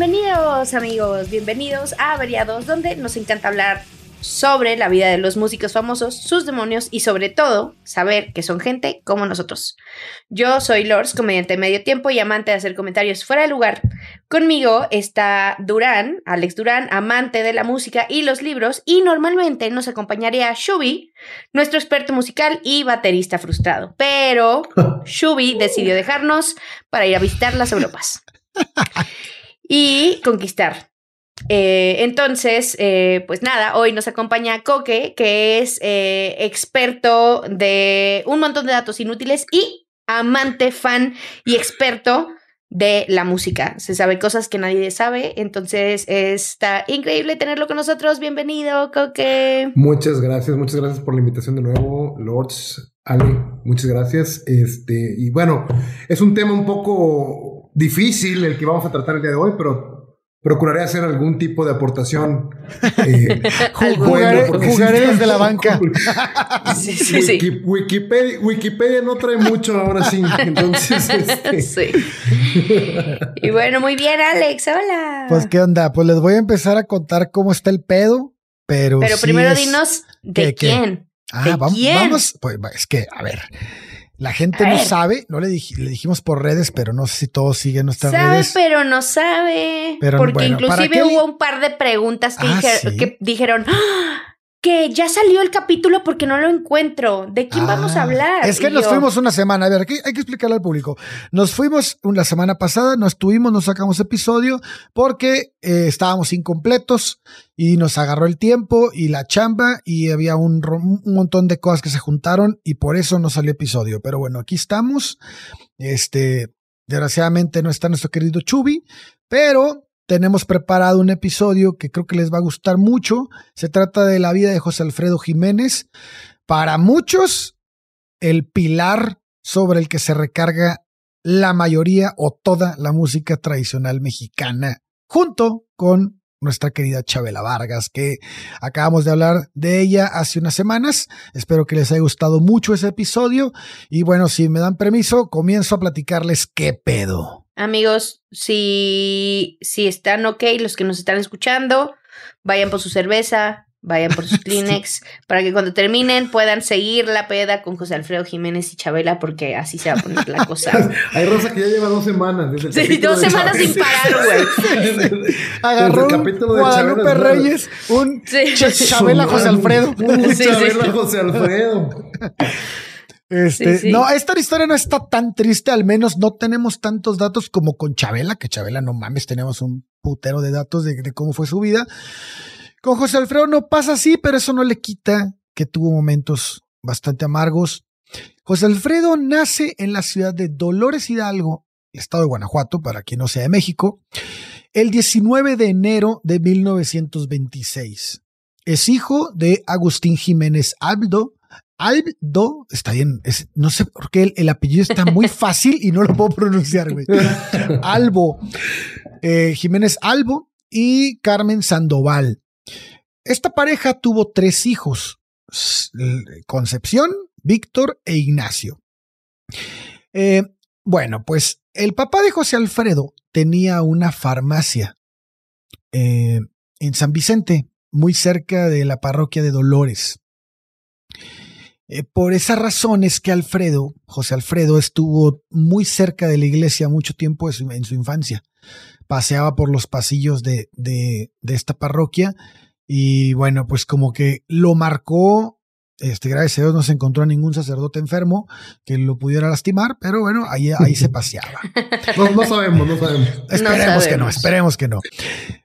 Bienvenidos amigos, bienvenidos a Variados, donde nos encanta hablar sobre la vida de los músicos famosos, sus demonios y sobre todo saber que son gente como nosotros. Yo soy Lors, comediante de medio tiempo y amante de hacer comentarios fuera de lugar. Conmigo está Durán, Alex Durán, amante de la música y los libros y normalmente nos acompañaría Shubi, nuestro experto musical y baterista frustrado. Pero Shubi decidió dejarnos para ir a visitar las Europas y conquistar eh, entonces, eh, pues nada, hoy nos acompaña Coque, que es eh, experto de un montón de datos inútiles y amante, fan y experto de la música. Se sabe cosas que nadie sabe, entonces está increíble tenerlo con nosotros. Bienvenido, Coque. Muchas gracias, muchas gracias por la invitación de nuevo, Lords. Ale, muchas gracias. Este, y bueno, es un tema un poco difícil el que vamos a tratar el día de hoy, pero procuraré hacer algún tipo de aportación. Eh, jugaré, desde la banca. sí, sí, sí. Wikipedia, no trae mucho ahora sí. Entonces, este... sí. Y bueno, muy bien, Alex. Hola. Pues, ¿qué onda? Pues les voy a empezar a contar cómo está el pedo, pero. Pero primero dinos de quién. Ah, vamos, vamos. Pues es que, a ver. La gente no sabe, no le, le, dijimos por redes, pero no sé si todos siguen nuestras redes. Sabe, pero no sabe. porque inclusive hubo un par de preguntas que, ah, que dijeron, ¡Ah! Que ya salió el capítulo porque no lo encuentro. ¿De quién vamos a ah, hablar? Es que nos fuimos una semana. A ver, aquí hay que explicarle al público. Nos fuimos una semana pasada, no estuvimos, no sacamos episodio porque eh, estábamos incompletos y nos agarró el tiempo y la chamba y había un, un, montón de cosas que se juntaron y por eso no salió episodio. Pero bueno, aquí estamos. Este, desgraciadamente no está nuestro querido Chubi, pero tenemos preparado un episodio que creo que les va a gustar mucho. Se trata de la vida de José Alfredo Jiménez. Para muchos, el pilar sobre el que se recarga la mayoría o toda la música tradicional mexicana, junto con nuestra querida Chabela Vargas, que acabamos de hablar de ella hace unas semanas. Espero que les haya gustado mucho ese episodio. Y bueno, si me dan permiso, comienzo a platicarles qué pedo. Amigos, si, si están ok, los que nos están escuchando, vayan por su cerveza, vayan por sus Kleenex, para que cuando terminen puedan seguir la peda con José Alfredo Jiménez y Chabela, porque así se va a poner la cosa. Hay Rosa que ya lleva dos semanas. Desde sí, dos semanas sin parar, güey. Agarró un Guadalupe Reyes, un Chabela José Alfredo. Un Chabela José Alfredo. Este, No, esta historia no está tan triste, al menos no tenemos tantos datos como con Chabela, que Chabela no mames, tenemos un putero de datos de, cómo fue su vida. Con José Alfredo no pasa así, pero eso no le quita que tuvo momentos bastante amargos. José Alfredo nace en la ciudad de Dolores Hidalgo, estado de Guanajuato, para quien no sea de México, el 19 de enero de 1926. Es hijo de Agustín Jiménez Aldo, Aldo, está bien, no sé por qué el, apellido está muy fácil y no lo puedo pronunciar, güey. Albo, eh, Jiménez Albo y Carmen Sandoval. Esta pareja tuvo tres hijos, Concepción, Víctor e Ignacio. Eh, bueno, pues el papá de José Alfredo tenía una farmacia eh, en San Vicente, muy cerca de la parroquia de Dolores. Eh, por esa razón es que Alfredo, José Alfredo, estuvo muy cerca de la iglesia mucho tiempo en su infancia. Paseaba por los pasillos de, de, esta parroquia y bueno, pues como que lo marcó este, gracias a Dios no se encontró a ningún sacerdote enfermo que lo pudiera lastimar, pero bueno, ahí, ahí se paseaba. no, sabemos, no sabemos. Esperemos que no, esperemos que no.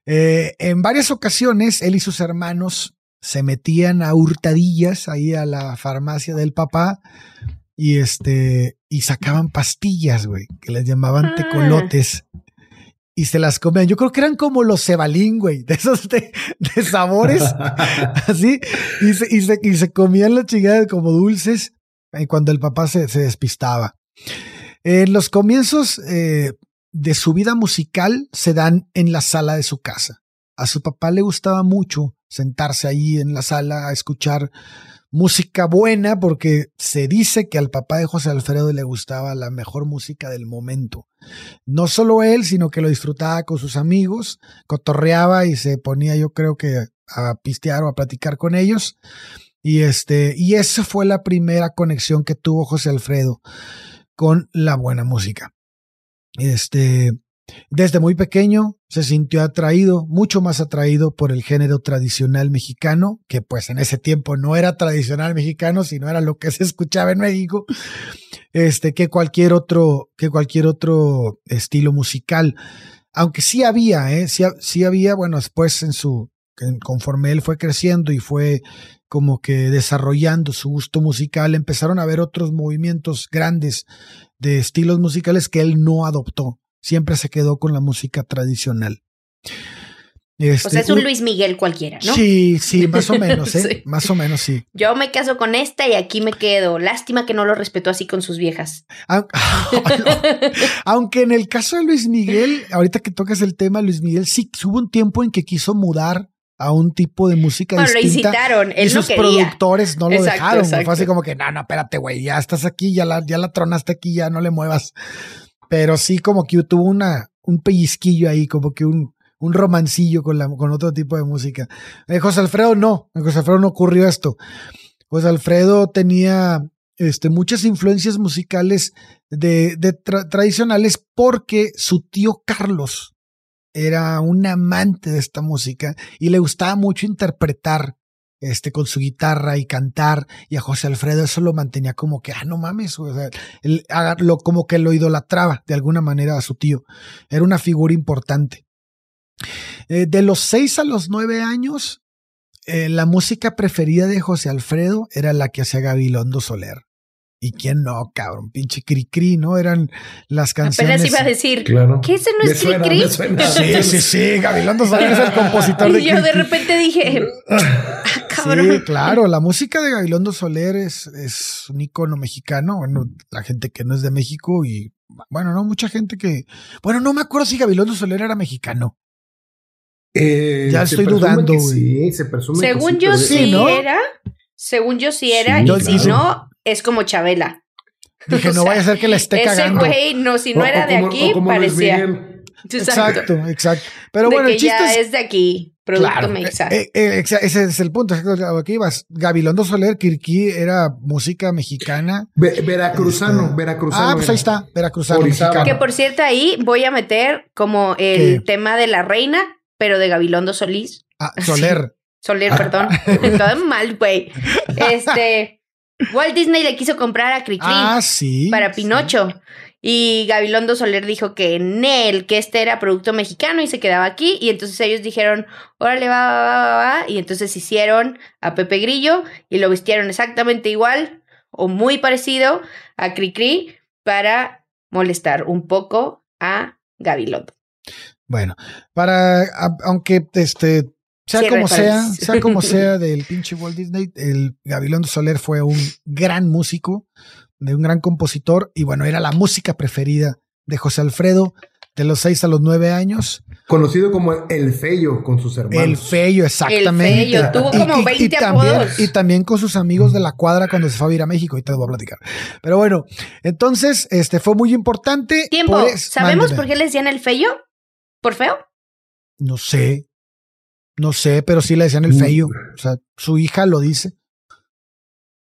Eh, en varias ocasiones, él y sus hermanos se metían a hurtadillas ahí a la farmacia del papá y este y sacaban pastillas, güey, que les llamaban ah. tecolotes y se las comían. Yo creo que eran como los cebalín, güey, de esos de, sabores, así, y se, y, se, y se comían las chingadas como dulces cuando el papá se, se despistaba. En los comienzos eh, de su vida musical se dan en la sala de su casa. A su papá le gustaba mucho sentarse ahí en la sala a escuchar música buena porque se dice que al papá de José Alfredo le gustaba la mejor música del momento. No solo él, sino que lo disfrutaba con sus amigos, cotorreaba y se ponía yo creo que a pistear o a platicar con ellos. Y este, y esa fue la primera conexión que tuvo José Alfredo con la buena música. Este, desde muy pequeño se sintió atraído, mucho más atraído por el género tradicional mexicano, que pues en ese tiempo no era tradicional mexicano, sino era lo que se escuchaba en México, este, que cualquier otro, que cualquier otro estilo musical. Aunque sí había, ¿eh? sí, sí había, bueno, después en su, conforme él fue creciendo y fue como que desarrollando su gusto musical, empezaron a haber otros movimientos grandes de estilos musicales que él no adoptó siempre se quedó con la música tradicional. Este, o sea, es un Luis Miguel cualquiera, ¿no? Sí, sí, más o menos, ¿eh? Más o menos, sí. Yo me caso con esta y aquí me quedo. Lástima que no lo respetó así con sus viejas. Aunque en el caso de Luis Miguel, ahorita que tocas el tema, Luis Miguel sí hubo un tiempo en que quiso mudar a un tipo de música bueno, distinta. Lo incitaron, él y sus productores no lo dejaron. Fue así como que, no, no, espérate, güey, ya estás aquí, ya la, ya la tronaste aquí, ya no le muevas. Pero sí como que tuvo una, un pellizquillo ahí, como que un, un romancillo con, la, con otro tipo de música. Eh, José Alfredo no, en José Alfredo no ocurrió esto. José Alfredo tenía este, muchas influencias musicales de, de tradicionales porque su tío Carlos era un amante de esta música y le gustaba mucho interpretar este, con su guitarra y cantar, y a José Alfredo eso lo mantenía como que, ah, no mames, o como que lo idolatraba de alguna manera a su tío. Era una figura importante. Eh, de los seis a los nueve años, eh, la música preferida de José Alfredo era la que hacía Gabilondo Soler. ¿Y quién no, cabrón? Pinche Cricri, ¿no? Eran las canciones. Apenas iba a decir, claro. ¿qué ese no es Cricri? Sí, sí, sí, Gabilondo Soler es el compositor de Y yo de repente dije, ah, cabrón. Sí, claro, la música de Gabilondo Soler es, es un icono mexicano. Bueno, la gente que no es de México y, bueno, no, mucha gente que. Bueno, no me acuerdo si Gabilondo Soler era mexicano. Eh, ya estoy dudando, güey. Sí, se presume. Según yo sí, era. Según yo sí era. y si no, es como Chabela. Dije, no vaya a ser que le esté cagando. Ese güey, no, si no era de aquí, parecía. Exacto, exacto. Pero bueno, que el chiste ya es, de aquí, producto claro, eh, eh, ese es el punto. Aquí ibas. Gabilondo Soler, Kirki era música mexicana. veracruzano, este, veracruzano. Ah, pues ahí está, veracruzano. Mexicano. Que por cierto, ahí voy a meter como el tema de la reina, pero de Gabilondo Solís. Ah, Soler. Soler, perdón. Todo mal, güey. Este. Walt Disney le quiso comprar a Cricri ah, sí, para Pinocho. Y Gabilondo Soler dijo que en él, que este era producto mexicano y se quedaba aquí. Y entonces ellos dijeron, órale, va, va, va, va. Y entonces hicieron a Pepe Grillo y lo vistieron exactamente igual o muy parecido a Cricri para molestar un poco a Gabilondo. Bueno, para, aunque este, sea como sea, sea como sea del pinche Walt Disney, el Gabilondo Soler fue un gran músico, de un gran compositor, y bueno, era la música preferida de José Alfredo de los seis a los nueve años. Conocido como El Feyo con sus hermanos. El Feyo, exactamente. El Feyo, tuvo como 20 y, también, y también con sus amigos de la cuadra cuando se fue a ir a México, y te voy a platicar. Pero bueno, entonces, este fue muy importante. Tiempo, ¿sabemos por qué le decían El Feyo? ¿Por feo? No sé. No sé, pero sí le decían el feyo. O sea, su hija lo dice.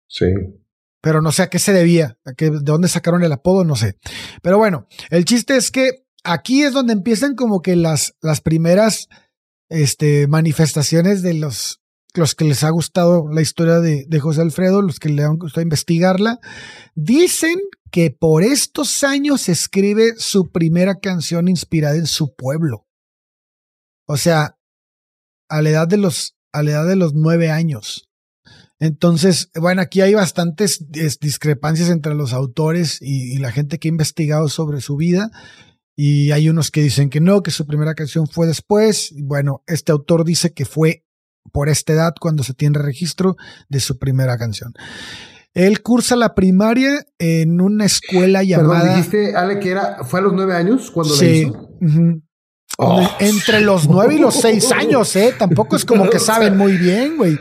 Sí. Pero no sé a qué se debía, a qué, de dónde sacaron el apodo, no sé. Pero bueno, el chiste es que aquí es donde empiezan como que las, las primeras este, manifestaciones de los, los que les ha gustado la historia de, de José Alfredo, los que le han gustado investigarla. Dicen que por estos años escribe su primera canción inspirada en su pueblo. O sea, a la edad de los, a la edad de los nueve años. Entonces, bueno, aquí hay bastantes discrepancias entre los autores y, la gente que ha investigado sobre su vida. Y hay unos que dicen que no, que su primera canción fue después. Bueno, este autor dice que fue por esta edad cuando se tiene registro de su primera canción. Él cursa la primaria en una escuela llamada. Perdón, dijiste, Ale, que era, fue a los nueve años cuando la hizo. Oh. Entre los nueve y los seis años, ¿eh? Tampoco es como que saben muy bien, güey.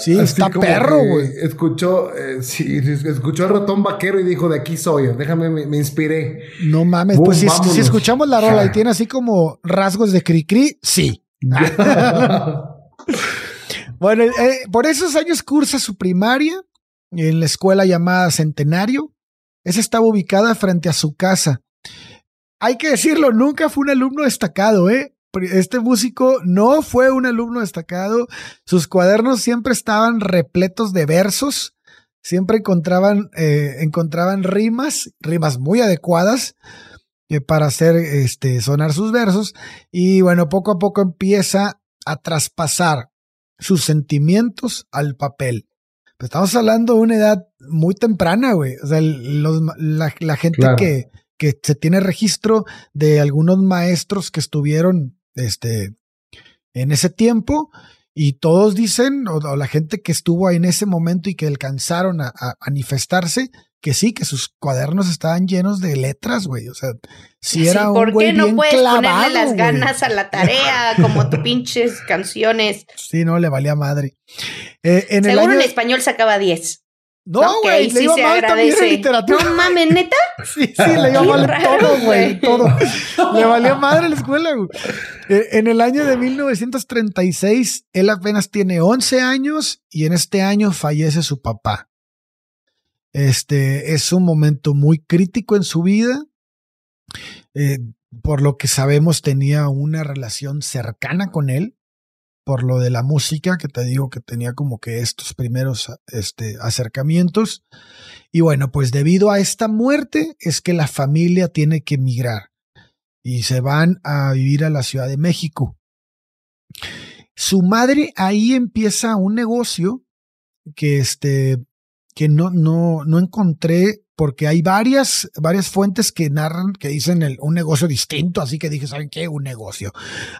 Sí, está perro, güey. Escuchó, eh, sí, escuchó al ratón vaquero y dijo, de aquí soy, déjame, me, inspiré. No mames, pues si, escuchamos la rola y tiene así como rasgos de cri-cri, sí. bueno, eh, por esos años cursa su primaria en la escuela llamada Centenario. Esa estaba ubicada frente a su casa hay que decirlo, nunca fue un alumno destacado, ¿eh? Este músico no fue un alumno destacado. Sus cuadernos siempre estaban repletos de versos. Siempre encontraban, eh, encontraban rimas, rimas muy adecuadas eh, para hacer este, sonar sus versos. Y bueno, poco a poco empieza a traspasar sus sentimientos al papel. Pues estamos hablando de una edad muy temprana, güey. O sea, la, gente que, que se tiene registro de algunos maestros que estuvieron este, en ese tiempo y todos dicen, o, la gente que estuvo ahí en ese momento y que alcanzaron a, manifestarse, que sí, que sus cuadernos estaban llenos de letras, güey. O sea, si era un ¿Por qué no puedes ponerle las ganas a la tarea como tu pinches canciones? Sí, no, le valía madre. Eh, en Seguro en español sacaba 10. No, güey, le iba mal también en literatura. No mames, ¿neta? sí, sí, le iba mal todo, güey, todo. le valía madre la escuela, güey. Eh, en el año de 1936, él apenas tiene 11 años y en este año fallece su papá. Este es un momento muy crítico en su vida. Eh, por lo que sabemos, tenía una relación cercana con él por lo de la música, que te digo que tenía como que estos primeros este, acercamientos. Y bueno, pues debido a esta muerte es que la familia tiene que emigrar y se van a vivir a la Ciudad de México. Su madre ahí empieza un negocio que, este, que no, no, no encontré porque hay varias, varias fuentes que narran, que dicen un negocio distinto, así que dije, ¿saben qué? Un negocio.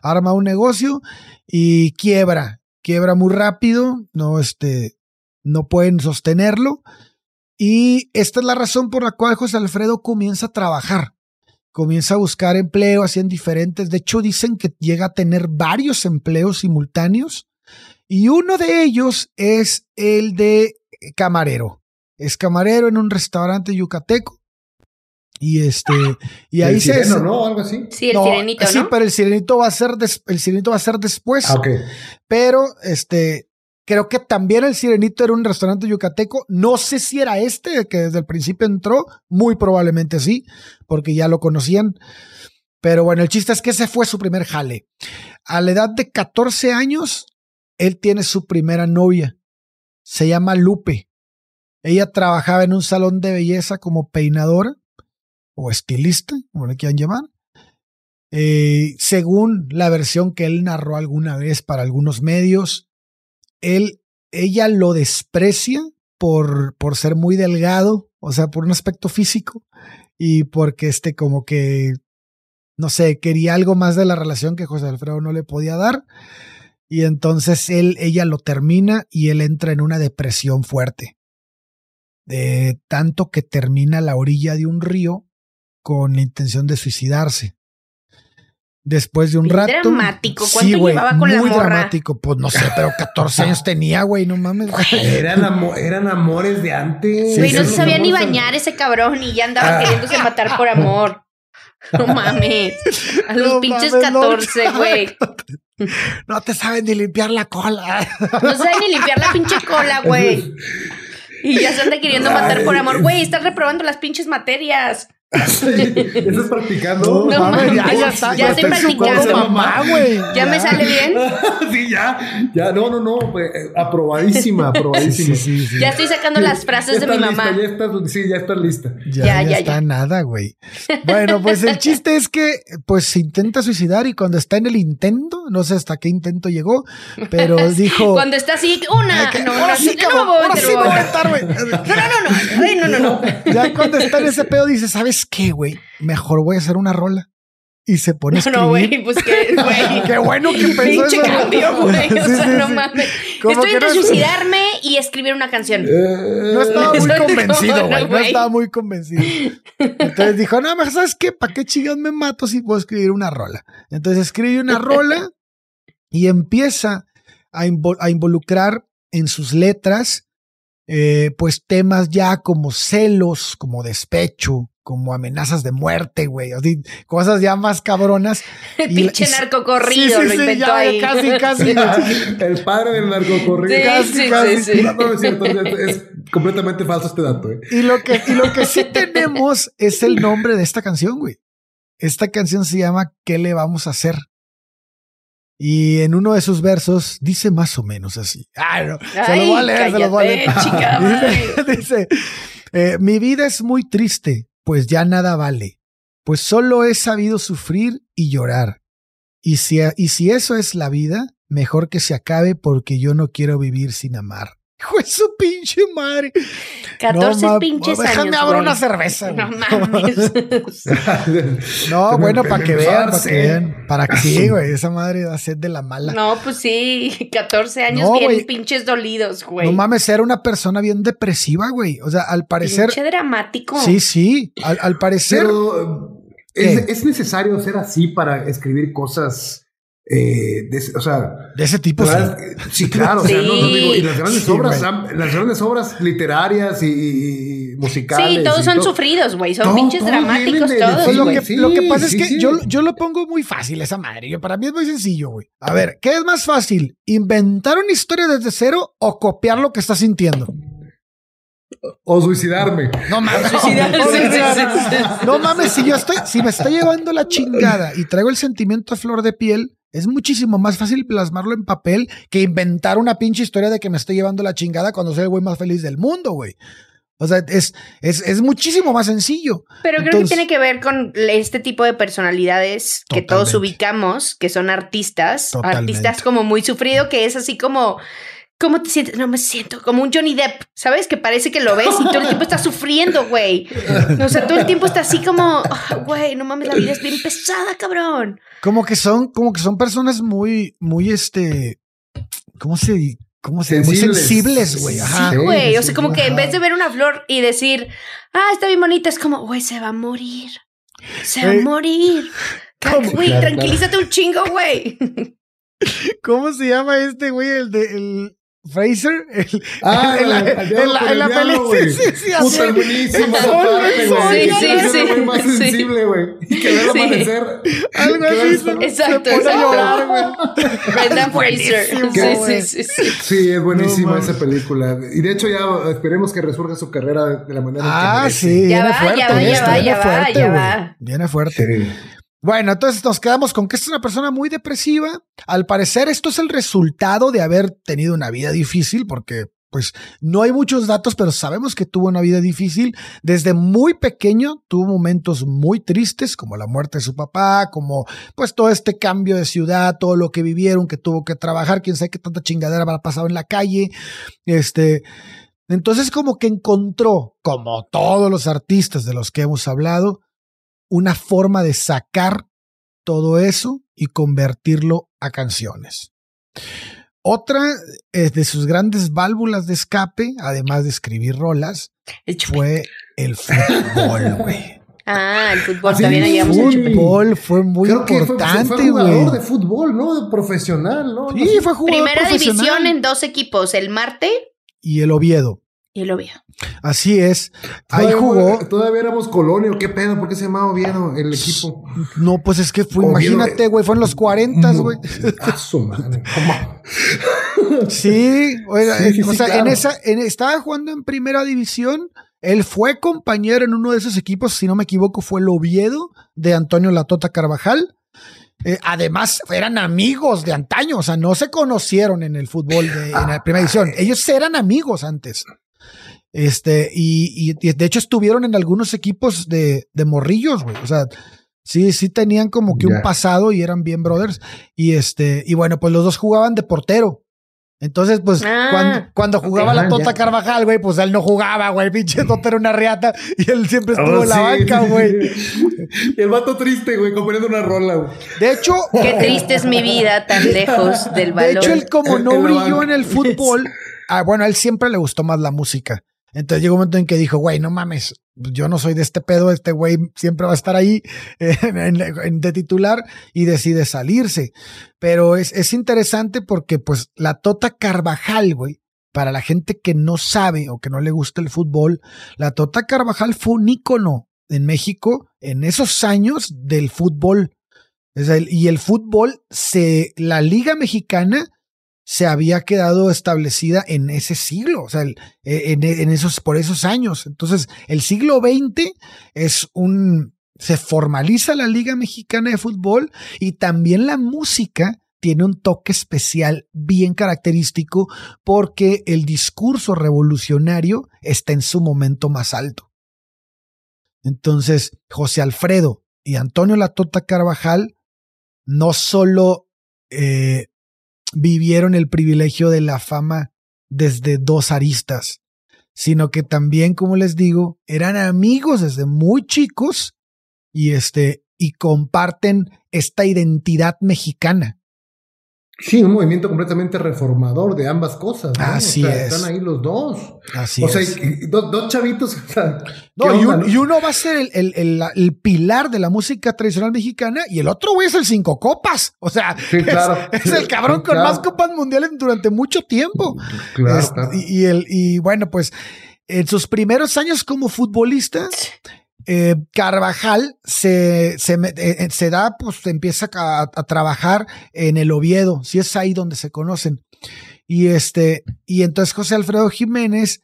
Arma un negocio y quiebra, quiebra muy rápido, no, este, no pueden sostenerlo. Y esta es la razón por la cual José Alfredo comienza a trabajar, comienza a buscar empleo, hacían diferentes, de hecho dicen que llega a tener varios empleos simultáneos y uno de ellos es el de camarero es camarero en un restaurante yucateco. Y este, y ahí el sireno, ¿no? Algo así. Sí, el sirenito, ¿no? Sí, pero el sirenito va a ser, el sirenito va a ser después. Ah, ok. Pero, este, creo que también el sirenito era un restaurante yucateco. No sé si era este que desde el principio entró. Muy probablemente sí, porque ya lo conocían. Pero bueno, el chiste es que ese fue su primer jale. A la edad de 14 años, él tiene su primera novia. Se llama Lupe. Ella trabajaba en un salón de belleza como peinadora o estilista, como le quieran llamar. Eh, según la versión que él narró alguna vez para algunos medios, él, ella lo desprecia por, por ser muy delgado, o sea, por un aspecto físico y porque este como que, no sé, quería algo más de la relación que José Alfredo no le podía dar. Y entonces él, ella lo termina y él entra en una depresión fuerte de tanto que termina a la orilla de un río con la intención de suicidarse. Después de un rato. dramático. ¿Cuánto llevaba con muy la morra? dramático. Pues no sé, pero 14 años tenía, güey, no mames. Eran, eran amores de antes. Güey, no se sabía ni bañar ese cabrón y ya andaba ah. queriéndose matar por amor. No mames. A los pinches 14, güey. No te saben ni limpiar la cola. No saben ni limpiar la pinche cola, güey. Y ya se anda queriendo matar por amor. Güey, estás reprobando las pinches materias. ¿Estás practicando? No, no ya, ya, está, ya, estoy practicando. Mamá, güey. ¿Ya, me sale bien? sí, ya. Ya, no, no, no. Pues, eh, aprobadísima, aprobadísima. Sí, sí, ya estoy sacando las frases de mi mamá. ya estás, sí, ya estás lista. Ya, ya, está nada, güey. Bueno, pues el chiste es que, pues, se intenta suicidar y cuando está en el intento, no sé hasta qué intento llegó, pero dijo. cuando está así, una. no, ahora sí, no, ahora sí voy a intentar, güey. No, no, no, no. no, no, no. Ya cuando está en ese pedo, dice, ¿sabes qué, güey? Mejor voy a hacer una rola. Y se pone escribir. No, güey, pues qué, güey. qué bueno que pensó Pinche cambio, güey. O sea, no mames. Estoy entre suicidarme y escribir una canción. no estaba muy convencido, güey. No, estaba muy convencido. Entonces dijo, no, ¿sabes qué? ¿Para qué chingados me mato si puedo escribir una rola? Entonces escribe una rola y empieza a, involucrar en sus letras eh, pues temas ya como celos, como despecho, como amenazas de muerte, güey. Así, cosas ya más cabronas. El pinche narcocorrido lo inventó ahí. Casi, casi. el padre del narcocorrido. casi, casi. No, es cierto. Es, completamente falso este dato, ¿eh? Y lo que, y lo que sí tenemos es el nombre de esta canción, güey. Esta canción se llama ¿Qué le vamos a hacer? Y en uno de sus versos dice más o menos así. Ah, no, se lo voy a leer, se lo voy a leer. dice, dice eh, mi vida es muy triste, pues ya nada vale, pues solo he sabido sufrir y llorar. Y si, y si eso es la vida, mejor que se acabe porque yo no quiero vivir sin amar. Hijo de su pinche madre. 14 pinches años. Déjame abrir una cerveza. No mames. no, bueno, para que vean, para que vean. Para que sí, güey. Esa madre da sed de la mala. No, pues sí. 14 años bien pinches dolidos, güey. No mames, era una persona bien depresiva, güey. O sea, al parecer. Pinche dramático. Sí, sí. Al, parecer. Pero, ¿es necesario ser así para escribir cosas eh, de, o sea, de ese tipo. Sí, claro. O sea, no, digo, y las grandes obras, las grandes obras literarias y, musicales. Sí, todos son sufridos, güey. Son pinches dramáticos todos. lo, que, lo, que, pasa es que yo, yo lo pongo muy fácil esa madre. Yo, para mí es muy sencillo, güey. A ver, ¿qué es más fácil? ¿Inventar una historia desde cero o copiar lo que estás sintiendo? O suicidarme. No mames. No mames, si yo estoy, si me está llevando la chingada y traigo el sentimiento a flor de piel, es muchísimo más fácil plasmarlo en papel que inventar una pinche historia de que me estoy llevando la chingada cuando soy el güey más feliz del mundo, güey. O sea, es, es, muchísimo más sencillo. Pero creo que tiene que ver con este tipo de personalidades que todos ubicamos, que son artistas, artistas como muy sufrido, que es así como ¿Cómo te sientes? No me siento como un Johnny Depp, ¿sabes? Que parece que lo ves y todo el tiempo está sufriendo, güey. O sea, todo el tiempo está así como, ah, güey, no mames, la vida es bien pesada, cabrón. Como que son, como que son personas muy, muy, este, ¿cómo se, cómo se, muy sensibles, güey. Sí, güey. o sea, como que en vez de ver una flor y decir, ah, está bien bonita, es como, güey, se va a morir. Se va a morir. Güey, tranquilízate un chingo, güey. ¿Cómo se llama este güey? El de el, Fraser, el, ah, en la, en la, película. Sí, sí, sí. Puta, buenísimo. Sí, sí, sí. muy más sensible, güey. Y que verlo amanecer. Algo así. Exacto, se exacto. Llorar, Brendan Fraser. Sí, sí, sí. Sí, es buenísima esa película. Y de hecho ya esperemos que resurja su carrera de la manera ah, en que sí, ya viene va, fuerte. Ya va, ya va, ya va, ya va. Viene fuerte. Bueno, entonces nos quedamos con que es una persona muy depresiva. Al parecer esto es el resultado de haber tenido una vida difícil, porque pues no hay muchos datos, pero sabemos que tuvo una vida difícil. Desde muy pequeño tuvo momentos muy tristes, como la muerte de su papá, como pues todo este cambio de ciudad, todo lo que vivieron, que tuvo que trabajar, quién sabe qué tanta chingadera habrá pasado en la calle. Este, entonces como que encontró, como todos los artistas de los que hemos hablado, una forma de sacar todo eso y convertirlo a canciones. Otra eh, de sus grandes válvulas de escape, además de escribir rolas, fue el fútbol, güey. Ah, el fútbol, también El fútbol fue muy importante, güey. Fue, jugador de fútbol, ¿no? De profesional, ¿no? Sí, fue jugador Primera división en dos equipos, el Marte y el Oviedo. Y el Oviedo. Así es. Ahí jugó. Todavía éramos Colonio. ¿Qué pedo? ¿Por qué se llamaba Oviedo el equipo? No, pues es que fue, imagínate, güey, fue en los 40, güey. Ah, madre. sí, o sea, en esa, estaba jugando en primera división. Él fue compañero en uno de esos equipos, si no me equivoco, fue el Oviedo de Antonio Latota Carvajal. Eh, además, eran amigos de antaño, o sea, no se conocieron en el fútbol de, en la primera edición. Ellos eran amigos antes. Este, y, y, de hecho estuvieron en algunos equipos de, de morrillos, güey. O sea, sí, sí tenían como que un pasado y eran bien brothers. Y este, y bueno, pues los dos jugaban de portero. Entonces, pues, Ah, cuando, cuando jugaba la Ah, Tota. Carvajal, güey, pues él no jugaba, güey. Pinche Tota era una riata y él siempre estuvo Oh, en la sí. banca, güey. Y el vato triste, güey, componiendo una rola, güey. De hecho, Qué triste es mi vida tan lejos del de balón. hecho, él como no brilló en el fútbol, ah, bueno, a él siempre le gustó más la música. Entonces llegó un momento en que dijo, güey, no mames, yo no soy de este pedo, este güey siempre va a estar ahí eh, en- en- de titular y decide salirse. Pero es, es interesante porque pues la Tota Carvajal, güey, para la gente que no sabe o que no le gusta el fútbol, la Tota Carvajal fue un ícono en México en esos años del fútbol. Y el fútbol, se, la Liga Mexicana se había quedado establecida en ese siglo, o sea, eh, en, en esos, por esos años. Entonces, el siglo XX es un, se formaliza la Liga Mexicana de Fútbol y también la música tiene un toque especial bien característico porque el discurso revolucionario está en su momento más alto. Entonces, José Alfredo y Antonio Latota Carvajal no solo eh, vivieron el privilegio de la fama desde dos aristas, sino que también, como les digo, eran amigos desde muy chicos y este y comparten esta identidad mexicana. Sí, un movimiento completamente reformador de ambas cosas. ¿no? Así O sea, es. Están ahí los dos. Así o sea, es. y- y dos, dos chavitos. O sea, No, ¿qué y, un- uno va a ser el, el- el- la- el pilar de la música tradicional mexicana y el otro güey es el cinco copas. O sea, Sí, es- claro. es, el cabrón con Claro. más copas mundiales durante mucho tiempo. Claro, Es- claro. y, y el, y bueno, pues en sus primeros años como futbolista, eh, Carvajal eh, eh, se da, pues empieza a, trabajar en el Oviedo, si es ahí donde se conocen. Y este, y entonces José Alfredo Jiménez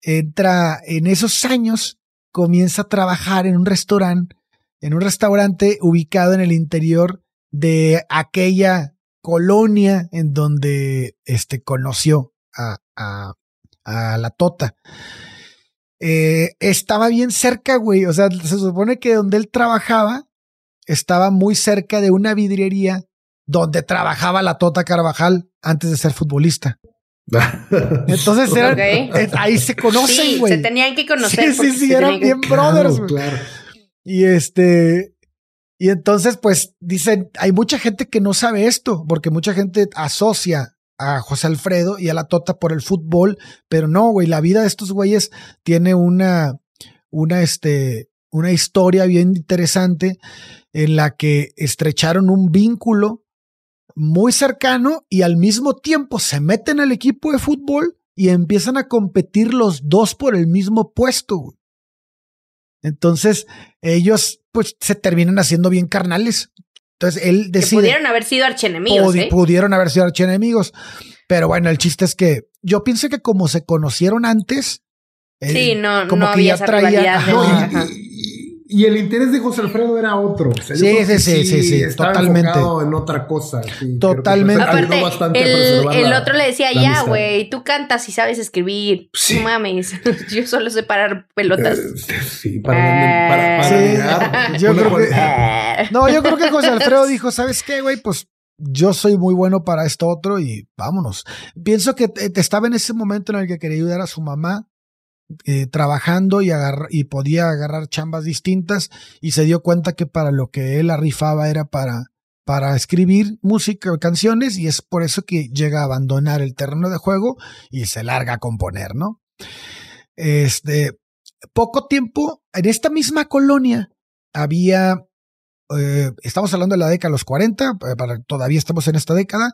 entra en esos años, comienza a trabajar en un restaurante, en un restaurante ubicado en el interior de aquella colonia en donde este, conoció a la Tota. Eh, estaba bien cerca, güey. O sea, se supone que donde él trabajaba estaba muy cerca de una vidriería donde trabajaba la Tota Carvajal antes de ser futbolista. Entonces eran, eh, ahí se conocen, Sí, güey. se tenían que conocer. Sí, sí, sí, eran que- bien brothers, güey. Claro. Y este, y entonces, pues dicen, hay mucha gente que no sabe esto, porque mucha gente asocia a José Alfredo y a la Tota por el fútbol, pero no, güey, la vida de estos güeyes tiene una, una, este, una historia bien interesante en la que estrecharon un vínculo muy cercano y al mismo tiempo se meten al equipo de fútbol y empiezan a competir los dos por el mismo puesto. güey. Entonces, ellos pues se terminan haciendo bien carnales. Entonces, él Que decide. pudieron haber sido archenemigos, pudi- ¿eh? Pudieron haber sido archienemigos. Pero bueno, el chiste es que yo pienso que como se conocieron antes. eh, Sí, no, como no que había ya esa traía- rivalidad. ajá. de- No, y- Ajá. Y, el interés de José Alfredo era otro. O sea, yo Sí, sí, sí, sí, sí, estaba totalmente. en otra cosa. sí, creo que Totalmente. Aparte, el, preservar el la- otro le decía, ya, amistad". güey, tú cantas y sabes escribir. Sí. No mames, yo solo sé parar pelotas. Eh, sí, para, para, para Sí. Yo creo que- No, yo creo que José Alfredo dijo, ¿sabes qué, güey? Pues yo soy muy bueno para esto otro y vámonos. Pienso que te- te estaba en ese momento en el que quería ayudar a su mamá eh, trabajando y, y podía agarrar chambas distintas y se dio cuenta que para lo que él arrifaba era para, para escribir música, canciones y es por eso que llega a abandonar el terreno de juego y se larga a componer, ¿no? Este, poco tiempo, en esta misma colonia había eh, estamos hablando de la década de los 40, eh, todavía estamos en esta década,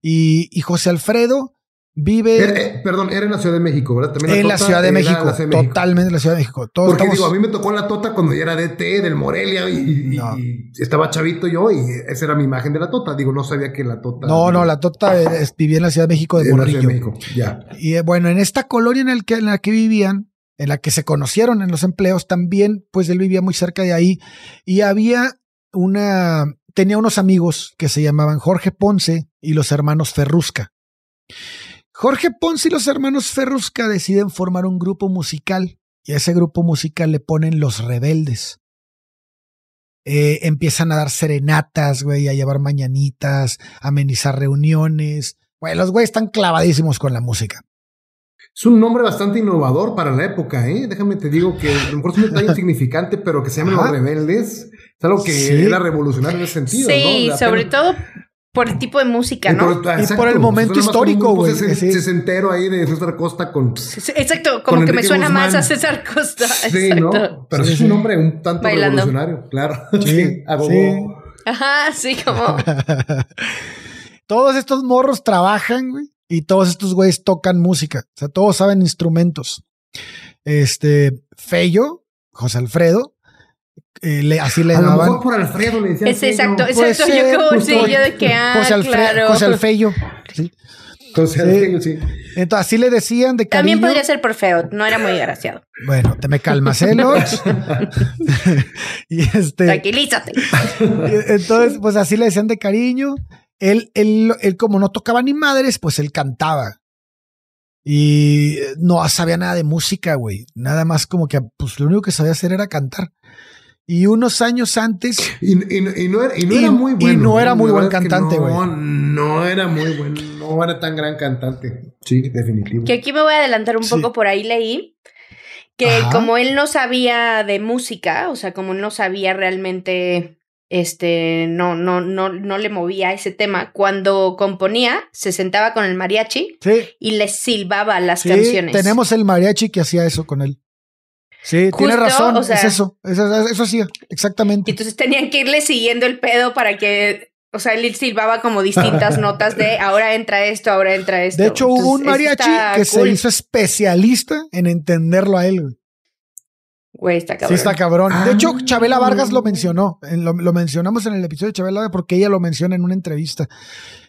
y, y José Alfredo vive Era- eh, perdón, era en la Ciudad de México, ¿verdad? También en la Tota Ciudad de México, en la Ciudad de México. totalmente en la Ciudad de México. Todos Porque estamos- digo, a mí me tocó la tota cuando yo era DT del Morelia y, y- No. y estaba chavito yo y esa era mi imagen de la tota. Digo, no sabía que la tota. no, no, la Tota es- vivía en la Ciudad de México de en la Ciudad de Morrillo. México. Ya. Y eh, bueno, en esta colonia en, el que, en la que vivían, en la que se conocieron en los empleos, también, pues él vivía muy cerca de ahí. Y había una, tenía unos amigos que se llamaban Jorge Ponce y los hermanos Ferrusca. Jorge Ponce y los hermanos Ferrusca deciden formar un grupo musical y a ese grupo musical le ponen Los Rebeldes. Eh, empiezan a dar serenatas, güey, a llevar mañanitas, a amenizar reuniones. los güeyes están clavadísimos con la música. Es un nombre bastante innovador para la época, ¿eh? Déjame te digo que a lo mejor es un detalle insignificante, pero que se llamen los rebeldes. Es algo que era revolucionario en ese sentido. Sí, sobre todo por el tipo de música, ¿no? y por el momento histórico, güey. Se entero ahí de César Costa con. Exacto, como que me suena más a César Costa. Sí, ¿no? Pero es un nombre un tanto revolucionario, claro. Sí, Ajá, sí, como. Todos estos morros trabajan, güey, y todos estos güeyes tocan música. O sea, todos saben instrumentos. Este, Fello, José Alfredo, eh, así le a Lo mejor por Alfredo le decían. Es exacto, exacto. yo como sí, yo de que ah, José, Alfredo, claro. José Alfeyo. Sí. José Alfeyo, sí. Entonces así le decían de cariño. También podría ser por feo, no era muy agraciado. Bueno, te me calmas, ¿eh, y este. Tranquilízate. Entonces, pues así le decían de cariño. Él, él, él, como no tocaba ni madres, pues él cantaba. Y no sabía nada de música, güey. Nada más como que, pues lo único que sabía hacer era cantar. Y unos años antes. Y, no, era, muy bueno. Y no era muy buen cantante, güey. No, no era muy bueno. No era tan gran cantante. Sí, definitivo. Que aquí me voy a adelantar un poco. Por ahí leí que como él no sabía de música, o sea, como él no sabía realmente este, no, no, no, no le movía ese tema. Cuando componía, se sentaba con el mariachi y le silbaba las sí, canciones. Tenemos el mariachi que hacía eso con él. Sí, tiene razón, es eso, eso, eso sí, exactamente. Entonces tenían que irle siguiendo el pedo para que, o sea, él silbaba como distintas notas de ahora entra esto, ahora entra esto. De hecho, hubo un mariachi que se hizo especialista en entenderlo a él. Güey, está cabrón. Sí, está cabrón. De hecho, ah. Chabela Vargas lo mencionó. Lo, lo, mencionamos en el episodio de Chabela porque ella lo menciona en una entrevista.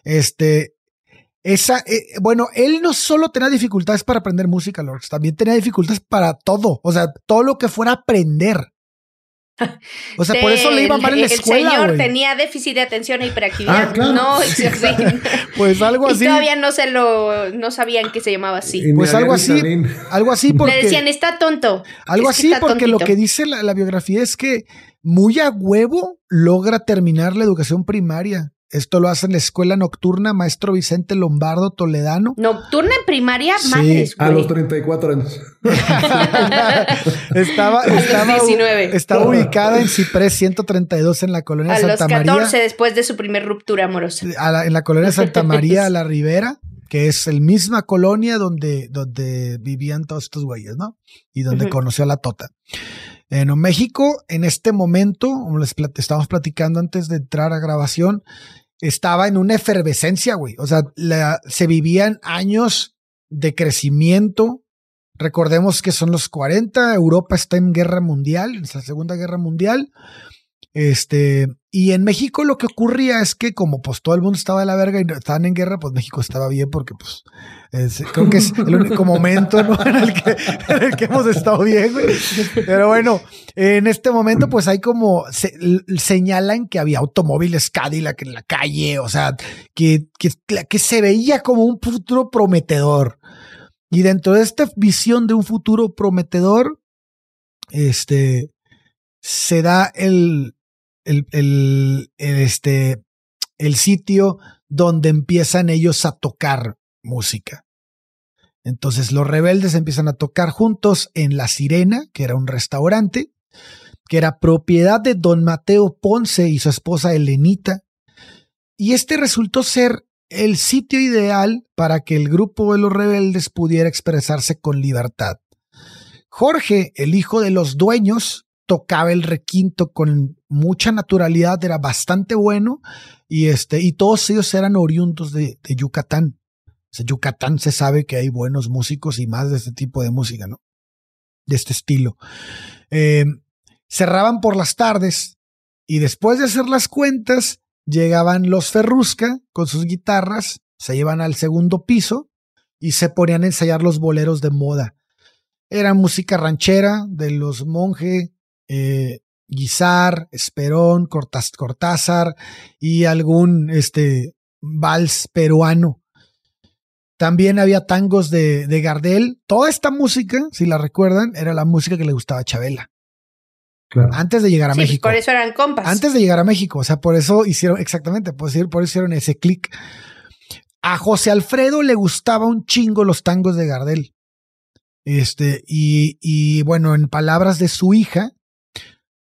Este. Esa, eh, bueno, él no solo tenía dificultades para aprender música, Lorx, también tenía dificultades para todo. O sea, todo lo que fuera aprender. O sea, por eso le iba mal en la escuela. El señor tenía déficit de atención e hiperactividad. Ah, no, sí, pues algo así. Y todavía no se lo, no sabían que se llamaba así. Pues algo así, algo así porque. Le decían, está tonto. Algo así porque lo que dice la, la biografía es que muy a huevo logra terminar la educación primaria. Esto lo hace en la escuela nocturna Maestro Vicente Lombardo Toledano. ¿Nocturna en primaria? Sí, a los 34 años. estaba, estaba, estaba ubicada en Ciprés 132 en la colonia Santa María. A los 14 después de su primer ruptura amorosa. en la colonia Santa María a la Ribera, que es el misma colonia donde, donde vivían todos estos güeyes, ¿no? Y donde conoció a la Tota. En México, en este momento, como les estábamos platicando antes de entrar a grabación, estaba en una efervescencia, güey. O sea, se vivían años de crecimiento. Recordemos que son los 40, Europa está en guerra mundial, en la Segunda Guerra Mundial. Este, y en México lo que ocurría es que como pues todo el mundo estaba de la verga y estaban en guerra, pues México estaba bien porque pues creo que es el único momento en, el que, hemos estado bien. Pero bueno, en este momento pues hay como señalan que había automóviles Cadillac en la calle, o sea, que, que, que se veía como un futuro prometedor. Y dentro de esta visión de un futuro prometedor, este, se da el, el, este, el sitio donde empiezan ellos a tocar música. Entonces los rebeldes empiezan a tocar juntos en La Sirena, que era un restaurante, que era propiedad de don Mateo Ponce y su esposa Elenita. Y este resultó ser el sitio ideal para que el grupo de los rebeldes pudiera expresarse con libertad. Jorge, el hijo de los dueños, tocaba el requinto con mucha naturalidad, era bastante bueno y, este, y todos ellos eran oriundos de, Yucatán. O Yucatán se sabe que hay buenos músicos y más de este tipo de música, ¿no? De este estilo. Eh, cerraban por las tardes y después de hacer las cuentas, llegaban los Ferrusca con sus guitarras, se iban al segundo piso y se ponían a ensayar los boleros de moda. Era música ranchera de los monjes eh, Guizar, Esperón, Cortázar y algún este, vals peruano. También había tangos de, de, Gardel. Toda esta música, si la recuerdan, era la música que le gustaba a Chabela. Antes de llegar a México. Por eso eran compas. Antes de llegar a México. O sea, por eso hicieron, exactamente, por eso, por eso hicieron ese clic. A José Alfredo le gustaba un chingo los tangos de Gardel. Este, y, y bueno, en palabras de su hija,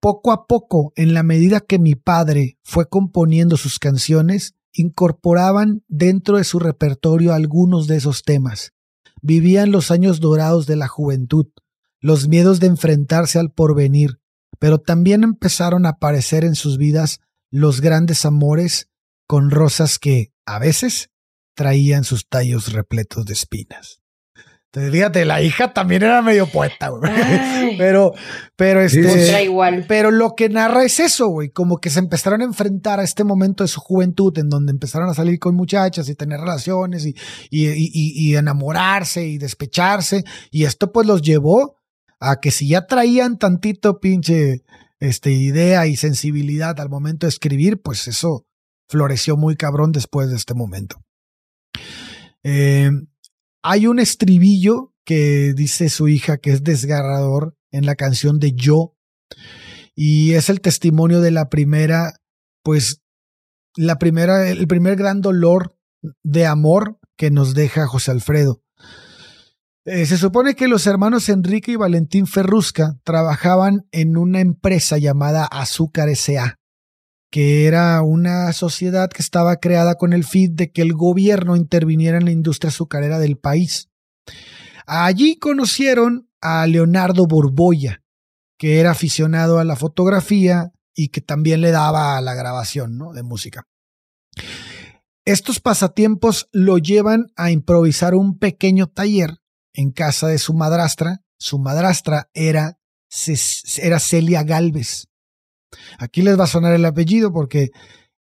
poco a poco, en la medida que mi padre fue componiendo sus canciones, incorporaban dentro de su repertorio algunos de esos temas. Vivían los años dorados de la juventud, los miedos de enfrentarse al porvenir, pero también empezaron a aparecer en sus vidas los grandes amores con rosas que, a veces, traían sus tallos repletos de espinas. Fíjate, la hija también era medio poeta, güey. Pero, pero este. igual. Pero lo que narra es eso, güey. Como que se empezaron a enfrentar a este momento de su juventud en donde empezaron a salir con muchachas y tener relaciones y, y, y, enamorarse y despecharse. Y esto, pues, los llevó a que si ya traían tantito pinche este, idea y sensibilidad al momento de escribir, pues eso floreció muy cabrón después de este momento. Eh, hay un estribillo que dice su hija que es desgarrador en la canción de Yo. Y es el testimonio de la primera, pues, la primera, el primer gran dolor de amor que nos deja José Alfredo. Eh, se supone que los hermanos Enrique y Valentín Ferrusca trabajaban en una empresa llamada Azúcar S.A que era una sociedad que estaba creada con el fin de que el gobierno interviniera en la industria azucarera del país. Allí conocieron a Leonardo Borboya, que era aficionado a la fotografía y que también le daba a la grabación ¿no? de música. Estos pasatiempos lo llevan a improvisar un pequeño taller en casa de su madrastra. Su madrastra era, era Celia Galvez. Aquí les va a sonar el apellido porque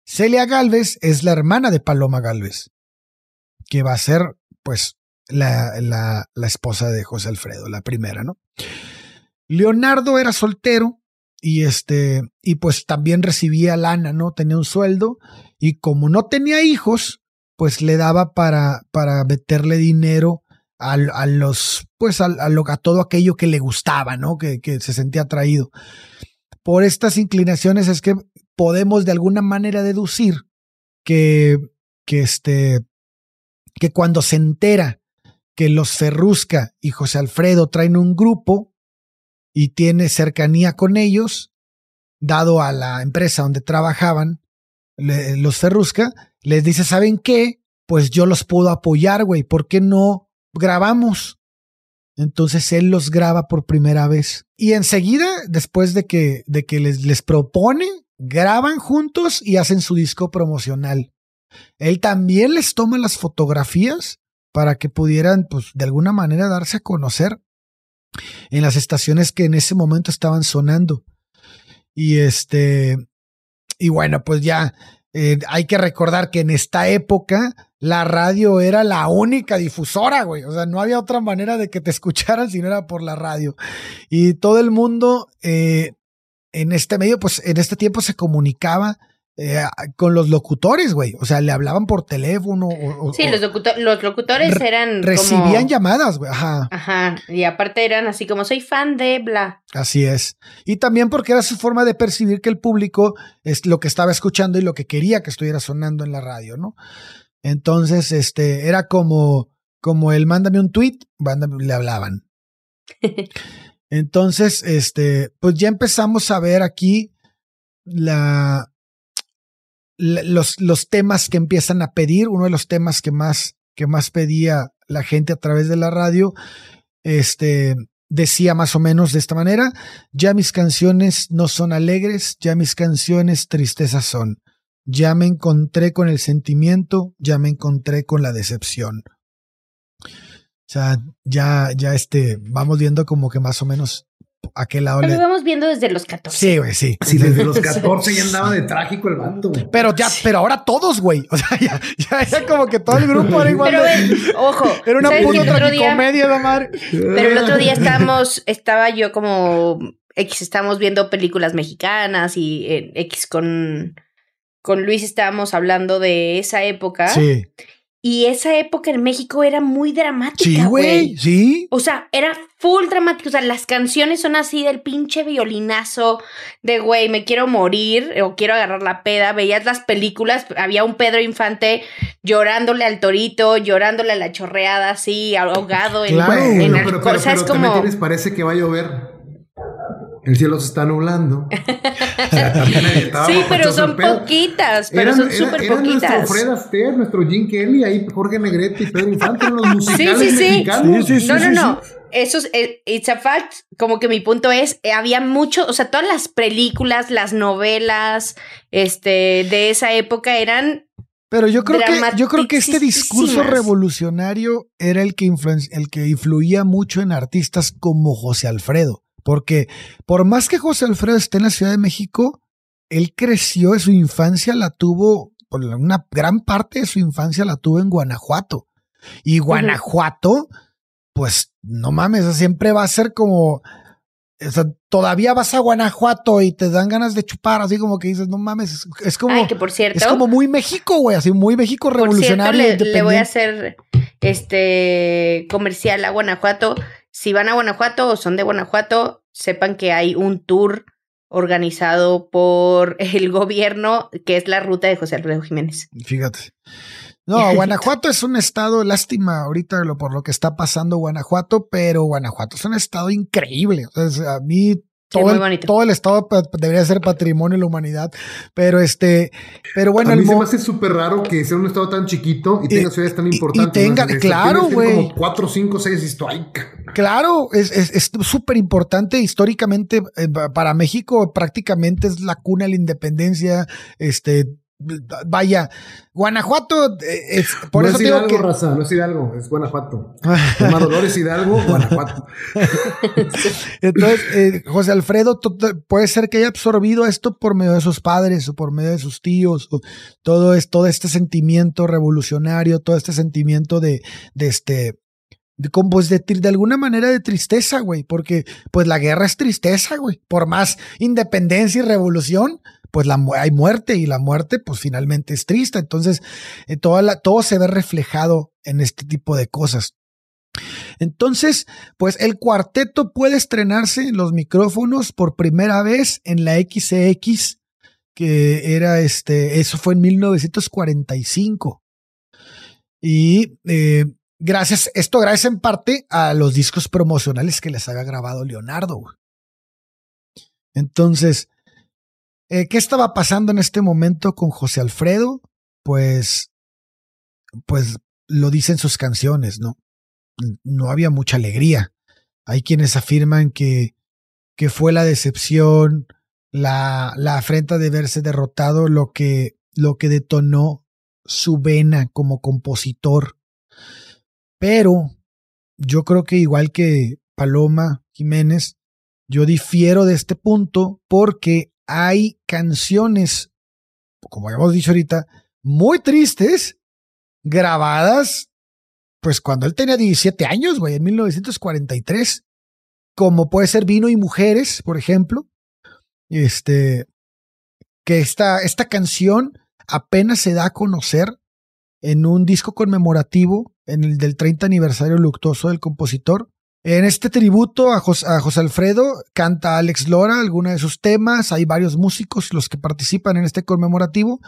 Celia Galvez es la hermana de Paloma Galvez, que va a ser, pues, la, la, esposa de José Alfredo, la primera, ¿no? Leonardo era soltero y este, y pues también recibía lana, ¿no? Tenía un sueldo y como no tenía hijos, pues le daba para, para meterle dinero a, a los, pues a, a, todo aquello que le gustaba, ¿no? Que, que se sentía atraído por estas inclinaciones es que podemos de alguna manera deducir que, que, este, que cuando se entera que los Ferrusca y José Alfredo traen un grupo y tiene cercanía con ellos, dado a la empresa donde trabajaban, los Ferrusca, les dice, ¿saben qué? Pues yo los puedo apoyar, güey, ¿por qué no grabamos? Entonces él los graba por primera vez. Y enseguida, después de que, de que les, les propone, graban juntos y hacen su disco promocional. Él también les toma las fotografías para que pudieran, pues, de alguna manera darse a conocer en las estaciones que en ese momento estaban sonando. Y este, y bueno, pues ya eh, hay que recordar que en esta época la radio era la única difusora, güey. O sea, no había otra manera de que te escucharan si no era por la radio. Y todo el mundo eh, en este medio, pues en este tiempo se comunicaba eh, con los locutores, güey. O sea, le hablaban por teléfono. sí, los, los, locutores eran. Recibían llamadas, güey. Ajá. Ajá. Y aparte eran así como soy fan de bla. Así es. Y también porque era su forma de percibir que el público es lo que estaba escuchando y lo que quería que estuviera sonando en la radio, ¿no? Entonces, este, era como, como el mándame un tweet, le hablaban. Entonces, este, pues ya empezamos a ver aquí la, los, los temas que empiezan a pedir, uno de los temas que más, que más pedía la gente a través de la radio, este, decía más o menos de esta manera, ya mis canciones no son alegres, ya mis canciones tristezas son, ya me encontré con el sentimiento, ya me encontré con la decepción. O sea, ya, ya este, vamos viendo como que más o menos aquel lado. Lo vamos viendo desde los 14. Sí, güey, sí. Sí, desde los 14 ya andaba de trágico el vato, güey. Pero ya, pero ahora todos, güey. O sea, ya, ya era como que todo el grupo era igual. Pero, ojo. Era una puta tragicomedia, madre. Pero el otro día estábamos, estaba yo como X, estábamos viendo películas mexicanas y X con, con Luis estábamos hablando de esa época. Sí. Y esa época en México era muy dramática. Sí, güey, sí. O sea, era full dramático. O sea, las canciones son así del pinche violinazo de güey, me quiero morir o quiero agarrar la peda. Veías las películas, había un Pedro Infante llorándole al torito, llorándole a la chorreada así, ahogado en, claro, en pero, pero, pero, como... les parece que va a llover el cielo se está nublando. sí, pero son poquitas, pero son súper poquitas. Nuestro Fred Astaire, nuestro Jim Kelly, ahí Jorge Negrete y Pedro Infante, los musicales sí, sí, mexicanos. Sí, no, no, no. Eso es, eh, it's a fact, como que mi punto es, eh, había mucho, o sea, todas las películas, las novelas, este, de esa época eran pero yo creo que yo creo que este discurso revolucionario era el que el que influía mucho en artistas como José Alfredo. Porque por más que José Alfredo esté en la Ciudad de México, él creció, en su infancia la tuvo, una gran parte de su infancia la tuvo en Guanajuato. Y Guanajuato, pues no mames, siempre va a ser como, o sea, todavía vas a Guanajuato y te dan ganas de chupar, así como que dices, no mames, es, como, que por cierto, es como muy México, güey, así muy México revolucionario. Por le, voy a hacer este comercial a Guanajuato si van a Guanajuato o son de Guanajuato, sepan que hay un tour organizado por el gobierno, que es la ruta de José Alfredo Jiménez. Fíjate. No, Guanajuato es un estado, lástima ahorita lo, por lo que está pasando Guanajuato, pero Guanajuato es un estado increíble. a mí todo, el, todo el estado debería ser patrimonio de la humanidad, pero este, pero bueno. A mí se me hace súper raro que sea un estado tan chiquito y tenga ciudades tan importantes. Y tenga, claro, güey. Como cuatro, cinco, seis históricas. Claro, es súper importante históricamente eh, para México, prácticamente es la cuna de la independencia, este, vaya, Guanajuato, eh, es, por no eso es Hidalgo, que... raza, no es Hidalgo, es Guanajuato. Toma Dolores Hidalgo, Guanajuato. Entonces, eh, José Alfredo puede ser que haya absorbido esto por medio de sus padres o por medio de sus tíos, o todo, es, todo este sentimiento revolucionario, todo este sentimiento de, de este, de, pues de, de, alguna manera de tristeza, güey, porque pues la guerra es tristeza, güey, por más independencia y revolución, pues la, hay muerte y la muerte pues finalmente es triste. Entonces, eh, todo se ve reflejado en este tipo de cosas. Entonces, pues el cuarteto puede estrenarse en los micrófonos por primera vez en la XCX, que era este, eso fue en 1945. Y eh, gracias, esto gracias en parte a los discos promocionales que les había grabado Leonardo. Entonces, eh, ¿Qué estaba pasando en este momento con José Alfredo? Pues, pues lo dicen sus canciones, ¿no? No había mucha alegría. Hay quienes afirman que, que fue la decepción, la, la afrenta de verse derrotado lo que, lo que detonó su vena como compositor. Pero yo creo que igual que Paloma Jiménez, yo difiero de este punto porque hay canciones, como hemos dicho ahorita, muy tristes, grabadas, pues cuando él tenía 17 años, güey, en 1943, como puede ser Vino y Mujeres, por ejemplo, este, que esta, esta canción apenas se da a conocer en un disco conmemorativo, en el del 30 aniversario luctuoso del compositor, en este tributo a José, Alfredo canta Alex Lora algunos de sus temas. Hay varios músicos los que participan en este conmemorativo.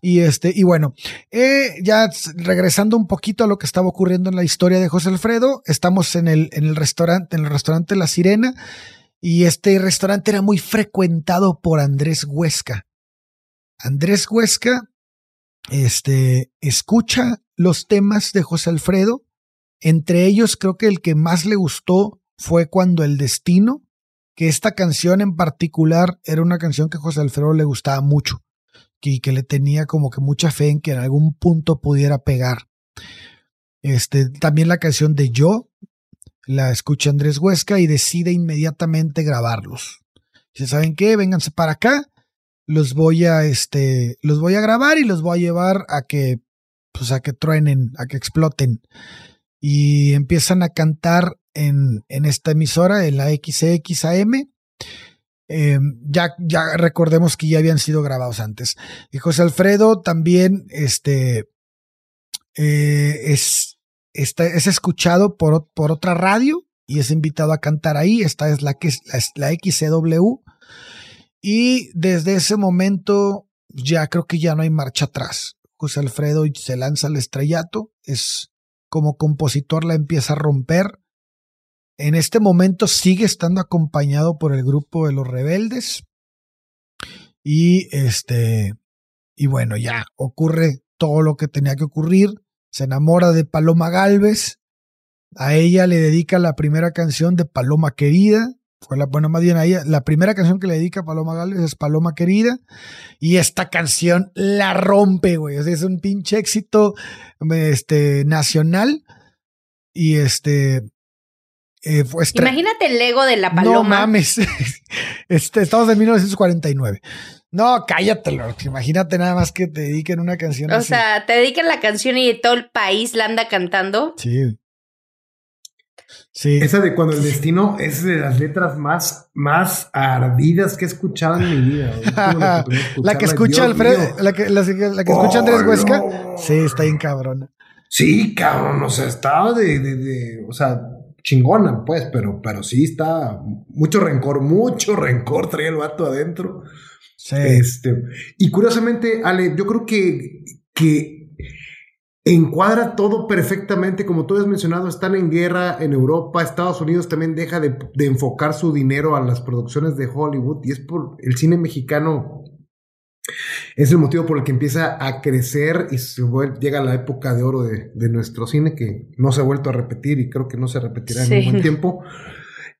Y este, y bueno, eh, ya regresando un poquito a lo que estaba ocurriendo en la historia de José Alfredo, estamos en el, en el restaurante, en el restaurante La Sirena, y este restaurante era muy frecuentado por Andrés Huesca. Andrés Huesca, este, escucha los temas de José Alfredo entre ellos creo que el que más le gustó fue cuando El Destino, que esta canción en particular era una canción que José Alfredo le gustaba mucho y que le tenía como que mucha fe en que en algún punto pudiera pegar. Este, también la canción de Yo, la escucha Andrés Huesca y decide inmediatamente grabarlos. Si saben qué, vénganse para acá, los voy a, este, los voy a grabar y los voy a llevar a que, pues a que truenen, a que exploten y empiezan a cantar en, en esta emisora, en la XXAM. Eh, ya, ya recordemos que ya habían sido grabados antes. Y José Alfredo también, este, eh, es, está, es escuchado por, por otra radio y es invitado a cantar ahí. Esta es la, que, la, la XCW. Y desde ese momento ya creo que ya no hay marcha atrás. José Alfredo se lanza al estrellato, es como compositor la empieza a romper. En este momento sigue estando acompañado por el grupo de los rebeldes. Y este, y bueno, ya ocurre todo lo que tenía que ocurrir. Se enamora de Paloma Galvez. A ella le dedica la primera canción de Paloma Querida. Fue la, bueno, más bien a ella, la primera canción que le dedica Paloma Galvez es Paloma Querida. Y esta canción la rompe, güey. es un pinche éxito este, nacional. Y este. Eh, Imagínate el ego de la paloma. No mames. este, estamos en 1949. No, cállate, Imagínate nada más que te dediquen una canción. O sea, te dedican la canción y todo el país la anda cantando. Sí. Sí. Esa de cuando el destino es de las letras más, más ardidas que he escuchado en mi vida. la que escucha Alfredo, la que, la, que escucha Andrés oh, Huesca. Sí, está bien cabrón. Sí, cabrón. O sea, estaba de, de, de, o sea, chingona, pues, pero, pero sí está mucho rencor, mucho rencor traía el vato adentro. Este, y curiosamente, Ale, yo creo que, que encuadra todo perfectamente, como tú has mencionado, están en guerra en Europa, Estados Unidos también deja de, enfocar su dinero a las producciones de Hollywood y es por el cine mexicano. Es el motivo por el que empieza a crecer y se llega la época de oro de, nuestro cine que no se ha vuelto a repetir y creo que no se repetirá en un buen tiempo.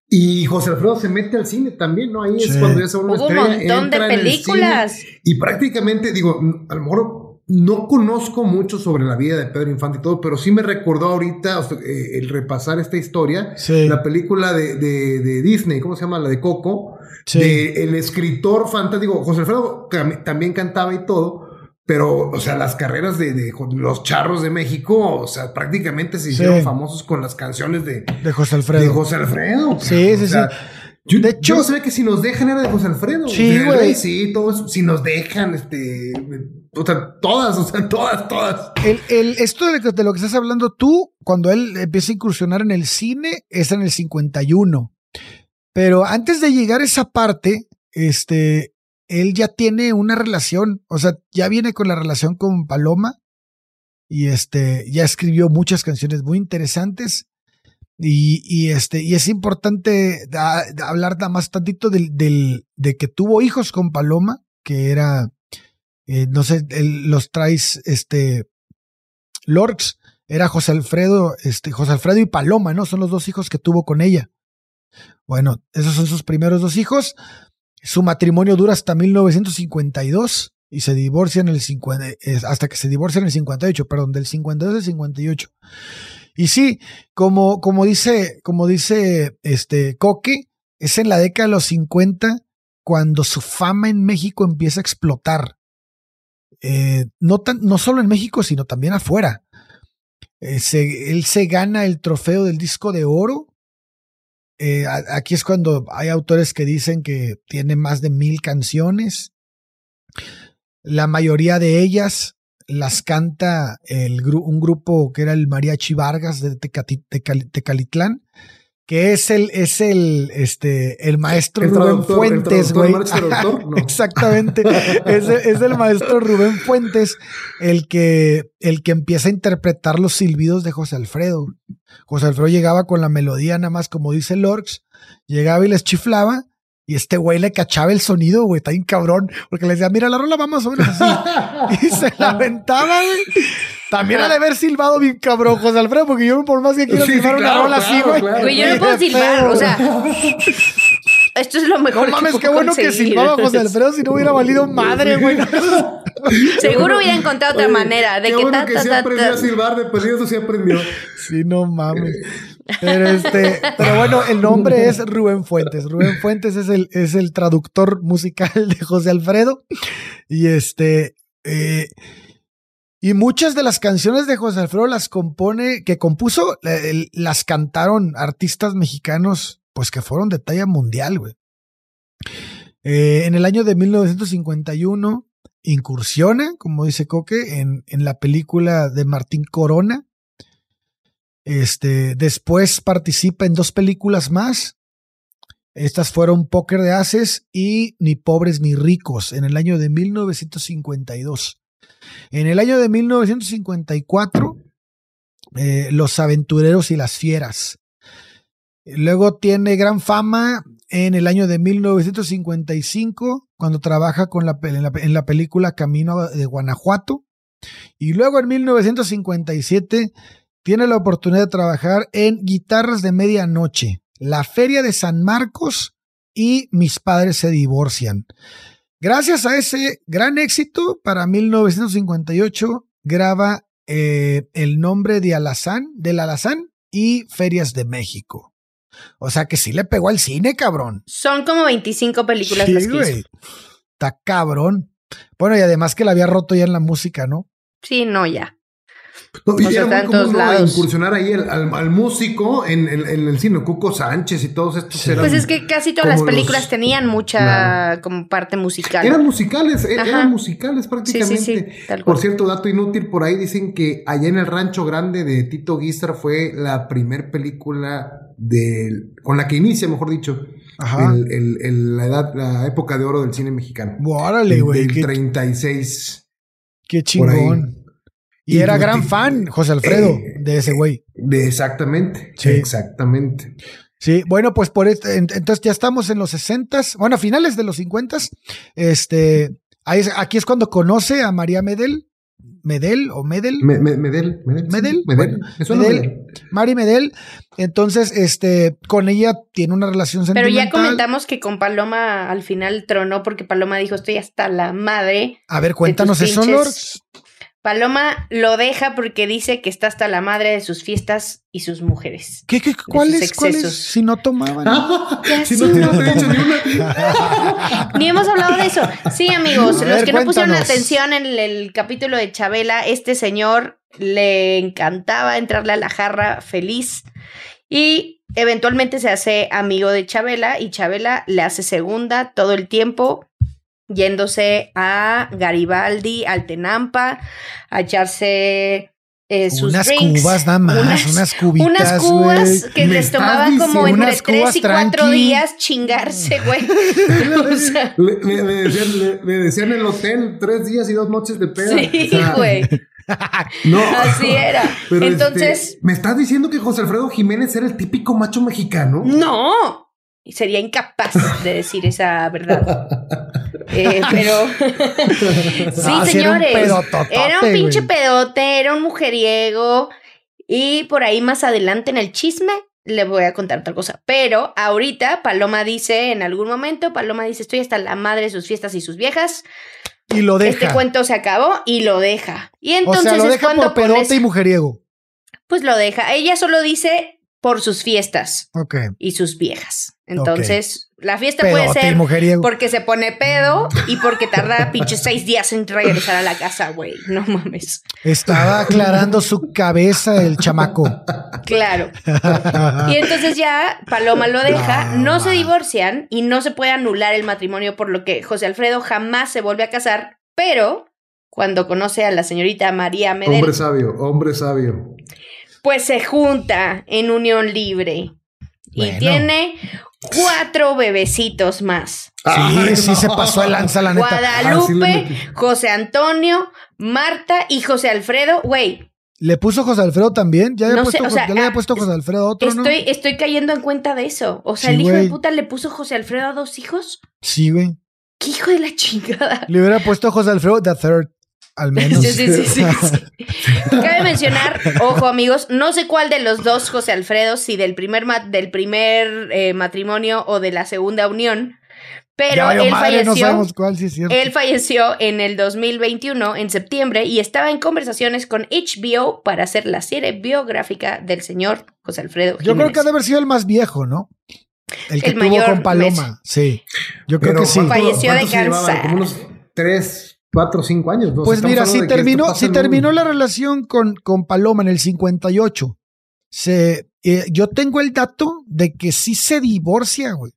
Y José Alfredo se mete al cine también, ¿no? Ahí es cuando ya se una Hubo un montón de películas. Y prácticamente, digo, a lo mejor no conozco mucho sobre la vida de Pedro Infante y todo, pero sí me recordó ahorita eh, el repasar esta historia, la película de, de, Disney, ¿cómo se llama? La de Coco, de el escritor fantástico, José Alfredo también cantaba y todo, pero, o sea, las carreras de, los charros de México, o sea, prácticamente se hicieron famosos con las canciones de, de José Alfredo. De José Alfredo. Sí, sí, sí. de hecho, yo sé que si nos dejan era de José Alfredo. Sí, güey. Sí, todo eso. Si nos dejan, este. O sea, todas, o sea, todas, todas. El, el, esto de, lo que estás hablando tú, cuando él empieza a incursionar en el cine, es en el 51. Pero antes de llegar a esa parte, este, él ya tiene una relación, o sea, ya viene con la relación con Paloma y este, ya escribió muchas canciones muy interesantes. Y, y este, y es importante hablar nada más tantito del, del, de que tuvo hijos con Paloma, que era, eh, no sé, los traes, este, Lorx, era José Alfredo, este, José Alfredo y Paloma, ¿no? Son los dos hijos que tuvo con ella. Bueno, esos son sus primeros dos hijos. Su matrimonio dura hasta 1952 y se divorcian el 50, hasta que se divorcian en el 58, perdón, del 52 al 58. Y sí, como, como dice, como dice este Coque, es en la década de los 50 cuando su fama en México empieza a explotar. Eh, no, tan, no solo en México, sino también afuera. Eh, él se gana el trofeo del disco de oro eh, aquí es cuando hay autores que dicen que tiene más de mil canciones. La mayoría de ellas las canta el, un grupo que era el Mariachi Vargas de Tecalitlán, que es el, es el, este, el maestro Rubén Fuentes, güey. Exactamente. es, es, el maestro Rubén Fuentes el que, el que empieza a interpretar los silbidos de José Alfredo. José Alfredo llegaba con la melodía nada más como dice Lorx, llegaba y les chiflaba y este güey le cachaba el sonido, güey, está bien cabrón, porque le decía, mira, la rola va más o menos así. y se la aventaba, güey. También ha de haber silbado bien cabrón, José Alfredo, porque yo por más que quiero silbar una rola así, güey. Güey, yo no puedo silbar, o sea. Esto es lo mejor. No mames, qué bueno que silbaba José Alfredo si no hubiera valido madre, güey. Seguro hubiera encontrado otra manera. De qué que bueno que sí aprendió a silbar, de eso sí aprendió. Sí, no mames. Pero este, pero bueno, el nombre es Rubén Fuentes. Rubén Fuentes es el, es el traductor musical de José Alfredo. Y este, eh, y muchas de las canciones de José Alfredo las compone, que compuso, las cantaron artistas mexicanos, pues que fueron de talla mundial, güey. Eh, en el año de 1951 incursiona, como dice Coque, en, en la película de Martín Corona. Este, después participa en dos películas más. Estas fueron Póker de Haces y Ni Pobres ni Ricos en el año de 1952. En el año de 1954, eh, Los Aventureros y las Fieras. Luego tiene gran fama en el año de 1955, cuando trabaja con la, en, la, película Camino de Guanajuato. Y luego en 1957 tiene la oportunidad de trabajar en Guitarras de Medianoche, La Feria de San Marcos y Mis Padres se divorcian. Gracias a ese gran éxito, para 1958 graba eh, el nombre de Alazán, del Alazán y Ferias de México. O sea que sí le pegó al cine, cabrón. Son como 25 películas sí, güey. Está cabrón. Bueno, y además que la había roto ya en la música, ¿no? Sí, no, ya. No, y era muy incursionar ahí al, músico en, el cine, Cuco Sánchez y todos estos. pues es que casi todas las películas tenían mucha como parte musical. Eran musicales, e-, eran musicales prácticamente. por cierto, dato inútil, por ahí dicen que allá en el Rancho Grande de Tito Guizar fue la primer película de, con la que inicia, mejor dicho, El, la edad, la época de oro del cine mexicano. Órale, güey. Del 36. Qué chingón. Y, era gran fan, José Alfredo, eh, de ese güey. De exactamente. Sí. Exactamente. Sí, bueno, pues por este, entonces ya estamos en los 60 bueno, a finales de los 50 Este, ahí, aquí es cuando conoce a María Medel. Medel o Medel. Medel, Medel. Medel. Medel. Medel. Mari Medel. Entonces, este, con ella tiene una relación sentimental. Pero ya comentamos que con Paloma al final tronó porque Paloma dijo, estoy hasta la madre. A ver, cuéntanos eso, Lord. Paloma lo deja porque dice que está hasta la madre de sus fiestas y sus mujeres. ¿Qué, qué cuáles, excesos. Si no tomaban. si no, no, ni una. ni hemos hablado de eso. Sí, amigos, los que no pusieron atención en el capítulo de Chabela, este señor le encantaba entrarle a la jarra feliz y eventualmente se hace amigo de Chabela y Chabela le hace segunda todo el tiempo yéndose a Garibaldi, al Tenampa, a echarse eh, sus unas cubas nada más, unas, cubitas, unas cubas que les tomaban como entre tres y cuatro días chingarse, güey. le, decían, en el hotel tres días y dos noches de pedo. Sí, güey. no. Así era. Este, Entonces. ¿Me estás diciendo que José Alfredo Jiménez era el típico macho mexicano? No. Sería incapaz de decir esa verdad. Eh, pero sí, señores. Era un, pinche pedote, era un mujeriego. Y por ahí más adelante en el chisme le voy a contar otra cosa. Pero ahorita Paloma dice, en algún momento, Paloma dice, estoy hasta la madre de sus fiestas y sus viejas. Y lo deja. Este cuento se acabó y lo deja. Y entonces o sea, lo deja por pedote y mujeriego. Pues lo deja. Ella solo dice por sus fiestas y sus viejas. Entonces, la fiesta puede ser porque se pone pedo y porque tarda pinches seis días en regresar a la casa, güey. No mames. Estaba aclarando su cabeza el chamaco. Claro. Y entonces ya Paloma lo deja, no se divorcian y no se puede anular el matrimonio, por lo que José Alfredo jamás se vuelve a casar, pero cuando conoce a la señorita María Medel. Hombre sabio, hombre sabio pues se junta en unión libre y tiene cuatro bebecitos más. Sí, sí se pasó el lanza, la neta. Guadalupe, José Antonio, Marta y José Alfredo. Güey. ¿Le puso José Alfredo también? ¿Ya, le había puesto José Alfredo a otro, estoy, Estoy cayendo en cuenta de eso. O sea, el hijo de puta le puso José Alfredo a dos hijos. Sí, güey. ¿Qué hijo de la chingada? Le hubiera puesto José Alfredo the third. Al menos. Sí, sí, sí, Cabe mencionar, ojo amigos, no sé cuál de los dos José Alfredo, si del primer, del primer eh, matrimonio o de la segunda unión, pero él falleció. él falleció en el 2021, en septiembre, y estaba en conversaciones con HBO para hacer la serie biográfica del señor José Alfredo. Yo creo que ha de haber sido el más viejo, ¿no? El que tuvo con Paloma. Sí. Yo creo que sí. Falleció de cáncer. Como unos tres cuatro o cinco años. Pues mira, si terminó, si terminó la relación con, con Paloma en el 58, se, eh, yo tengo el dato de que sí se divorcia, güey.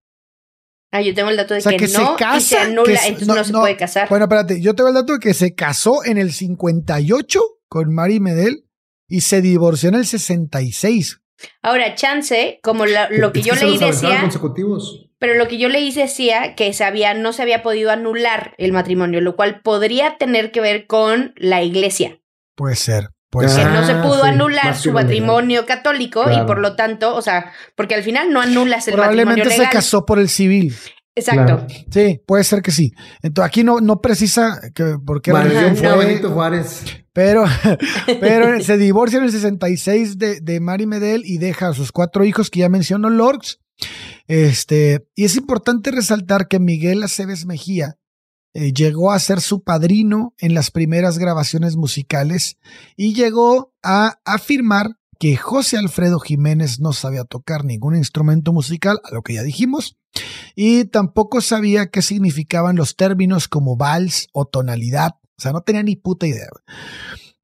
Ah, yo tengo el dato de que, no se se anula, entonces no, se puede casar. Bueno, espérate, yo tengo el dato de que se casó en el 58 con Mari Medel y se divorció en el 66. Ahora, chance, como lo que yo leí decía. consecutivos. Pero lo que yo leí decía que se no se había podido anular el matrimonio, lo cual podría tener que ver con la iglesia. Puede ser. Puede que no se pudo anular su matrimonio católico y por lo tanto, o sea, porque al final no anulas el matrimonio legal. Probablemente se casó por el civil. Exacto. Sí, puede ser que sí. Entonces aquí no, no precisa que por qué fue Benito Juárez. Pero, pero se divorcia en el 66 de, de Mari Medel y deja a sus cuatro hijos que ya mencionó Lorx. Este, y es importante resaltar que Miguel Aceves Mejía eh, llegó a ser su padrino en las primeras grabaciones musicales y llegó a afirmar que José Alfredo Jiménez no sabía tocar ningún instrumento musical, a lo que ya dijimos, y tampoco sabía qué significaban los términos como vals o tonalidad. O sea, no tenía ni puta idea.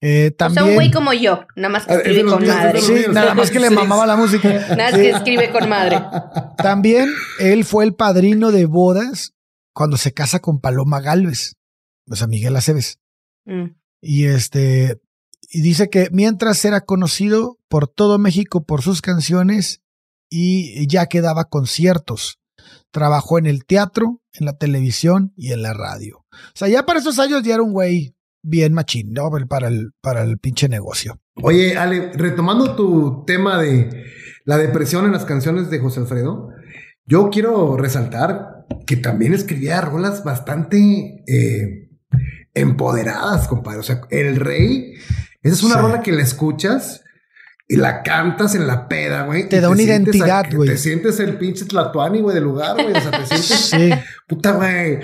Eh, también, o sea, un güey como yo, nada más que escribe con madre. Sí, nada más que le mamaba la música. Nada más que escribe con madre. También él fue el padrino de bodas cuando se casa con Paloma Galvez, o sea, Miguel Aceves. Mm. Y este, y dice que mientras era conocido por todo México por sus canciones y ya que daba conciertos. Trabajó en el teatro, en la televisión y en la radio. O sea, ya para esos años ya era un güey bien machín, ¿no? Para el, para el pinche negocio. Oye, Ale, retomando tu tema de la depresión en las canciones de José Alfredo, yo quiero resaltar que también escribía rolas bastante eh, empoderadas, compadre. O sea, El Rey, esa es una rola que la escuchas y la cantas en la peda, güey. Te da una identidad, güey. Te sientes el pinche tlatuani, güey, del lugar, güey. O sea, te sientes. sí. Puta, güey.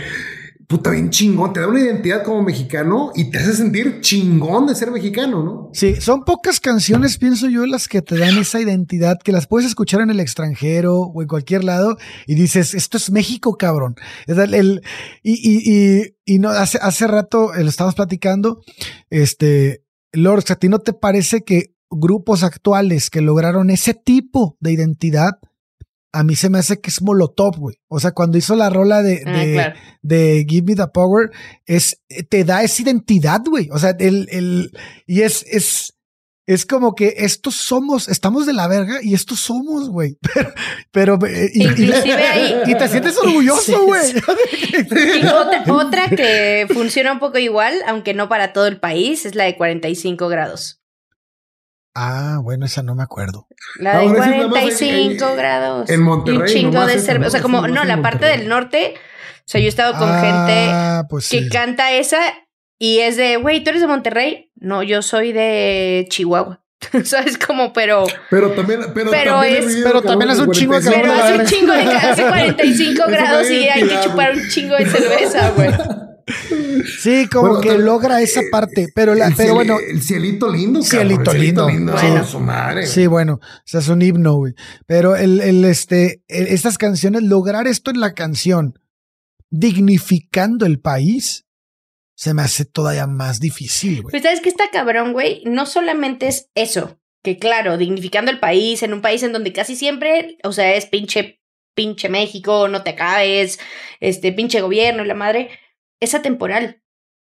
Puta, bien chingón. Te da una identidad como mexicano y te hace sentir chingón de ser mexicano, ¿no? Sí, son pocas canciones, pienso yo, las que te dan esa identidad, que las puedes escuchar en el extranjero o en cualquier lado y dices, esto es México, cabrón. El, y, y, y, y, no, hace, hace rato lo estábamos platicando, este, Lord, ¿a ti no te parece que grupos actuales que lograron ese tipo de identidad, a mí se me hace que es Molotov, güey. O sea, cuando hizo la rola de, ah, de, Give Me the Power, es, te da esa identidad, güey. O sea, el, el, y es, es, es como que estos somos, estamos de la verga y estos somos, güey. Pero, pero eh, y, ahí. Y te sientes orgulloso, güey. otra, otra que funciona un poco igual, aunque no para todo el país, es la de 45 grados. Ah, bueno, esa no me acuerdo. La de 45 grados. En Monterrey. Un chingo de cerveza. O sea, como, no, la parte del norte. O sea, yo he estado con ah, gente pues que canta esa y es de, güey, ¿tú eres de Monterrey? No, yo soy de Chihuahua. ¿Sabes? Como, pero. Pero también. Pero, también es. Pero también es un chingo de Pero hace un chingo de. Hace 45 grados y hay que chupar un chingo de cerveza, güey. Sí, como que logra esa parte, pero, la, pero bueno. El cielito lindo, cielito, lindo. bueno. Su madre. Sí, bueno, o sea, es un himno, güey. Pero el, el, este, estas canciones, lograr esto en la canción, dignificando el país, se me hace todavía más difícil, güey. Pues sabes que está cabrón, güey, no solamente es eso, que claro, dignificando el país, en un país en donde casi siempre, o sea, es pinche, pinche México, no te acabes, este, pinche gobierno y la madre es atemporal.